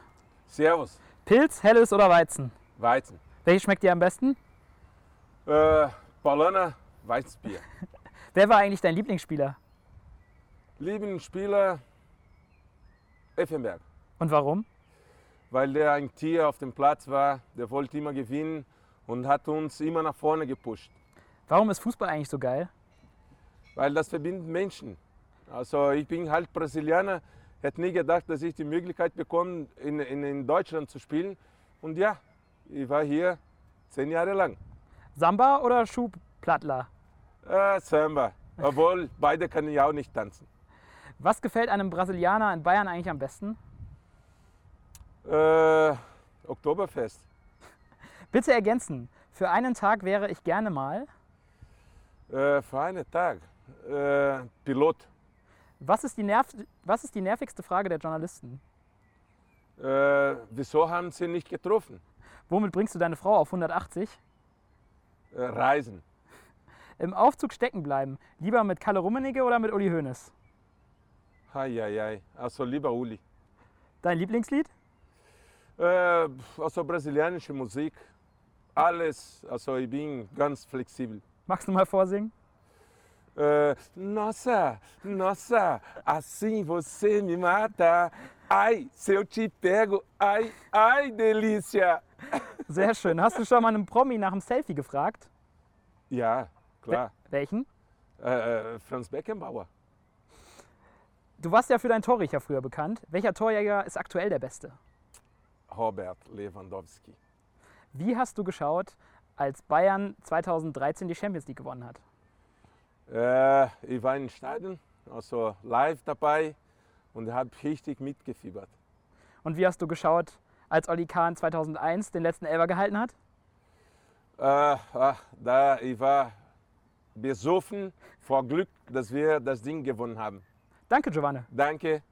Servus. Pilz, helles oder Weizen? Weizen. Welches schmeckt dir am besten? Äh, Ballerner Weizenbier. <laughs> Wer war eigentlich dein Lieblingsspieler? Lieblingsspieler Effenberg. Und warum? weil der ein Tier auf dem Platz war, der wollte immer gewinnen und hat uns immer nach vorne gepusht. Warum ist Fußball eigentlich so geil? Weil das verbindet Menschen. Also ich bin halt Brasilianer, hätte nie gedacht, dass ich die Möglichkeit bekomme, in, in, in Deutschland zu spielen. Und ja, ich war hier zehn Jahre lang. Samba oder Schubplattler? Äh, Samba. Obwohl, beide kann ich auch nicht tanzen. Was gefällt einem Brasilianer in Bayern eigentlich am besten? Äh, Oktoberfest. <laughs> Bitte ergänzen. Für einen Tag wäre ich gerne mal. Äh, für einen Tag. Äh, Pilot. Was ist, die nerv was ist die nervigste Frage der Journalisten? Äh, wieso haben sie nicht getroffen? Womit bringst du deine Frau auf 180? Äh, Reisen. Im Aufzug stecken bleiben. Lieber mit Kalle Rummenigge oder mit Uli Hoeneß? Eieiei. Also lieber Uli. Dein Lieblingslied? Äh, also brasilianische Musik. Alles. Also ich bin ganz flexibel. Magst du mal vorsingen? Äh, nossa, nossa, assim você me mata. Ai, se eu te pego, ai, ai, delícia. Sehr schön. Hast du schon mal einen Promi nach einem Selfie gefragt? Ja, klar. Welchen? Äh, äh, Franz Beckenbauer. Du warst ja für deinen Torriecher früher bekannt. Welcher Torjäger ist aktuell der Beste? Robert Lewandowski. Wie hast du geschaut, als Bayern 2013 die Champions League gewonnen hat? Äh, ich war im Stadion, also live dabei und habe richtig mitgefiebert. Und wie hast du geschaut, als Olli Kahn 2001 den letzten Elfer gehalten hat? Äh, ach, da ich war besoffen vor Glück, dass wir das Ding gewonnen haben. Danke, Giovanni. Danke.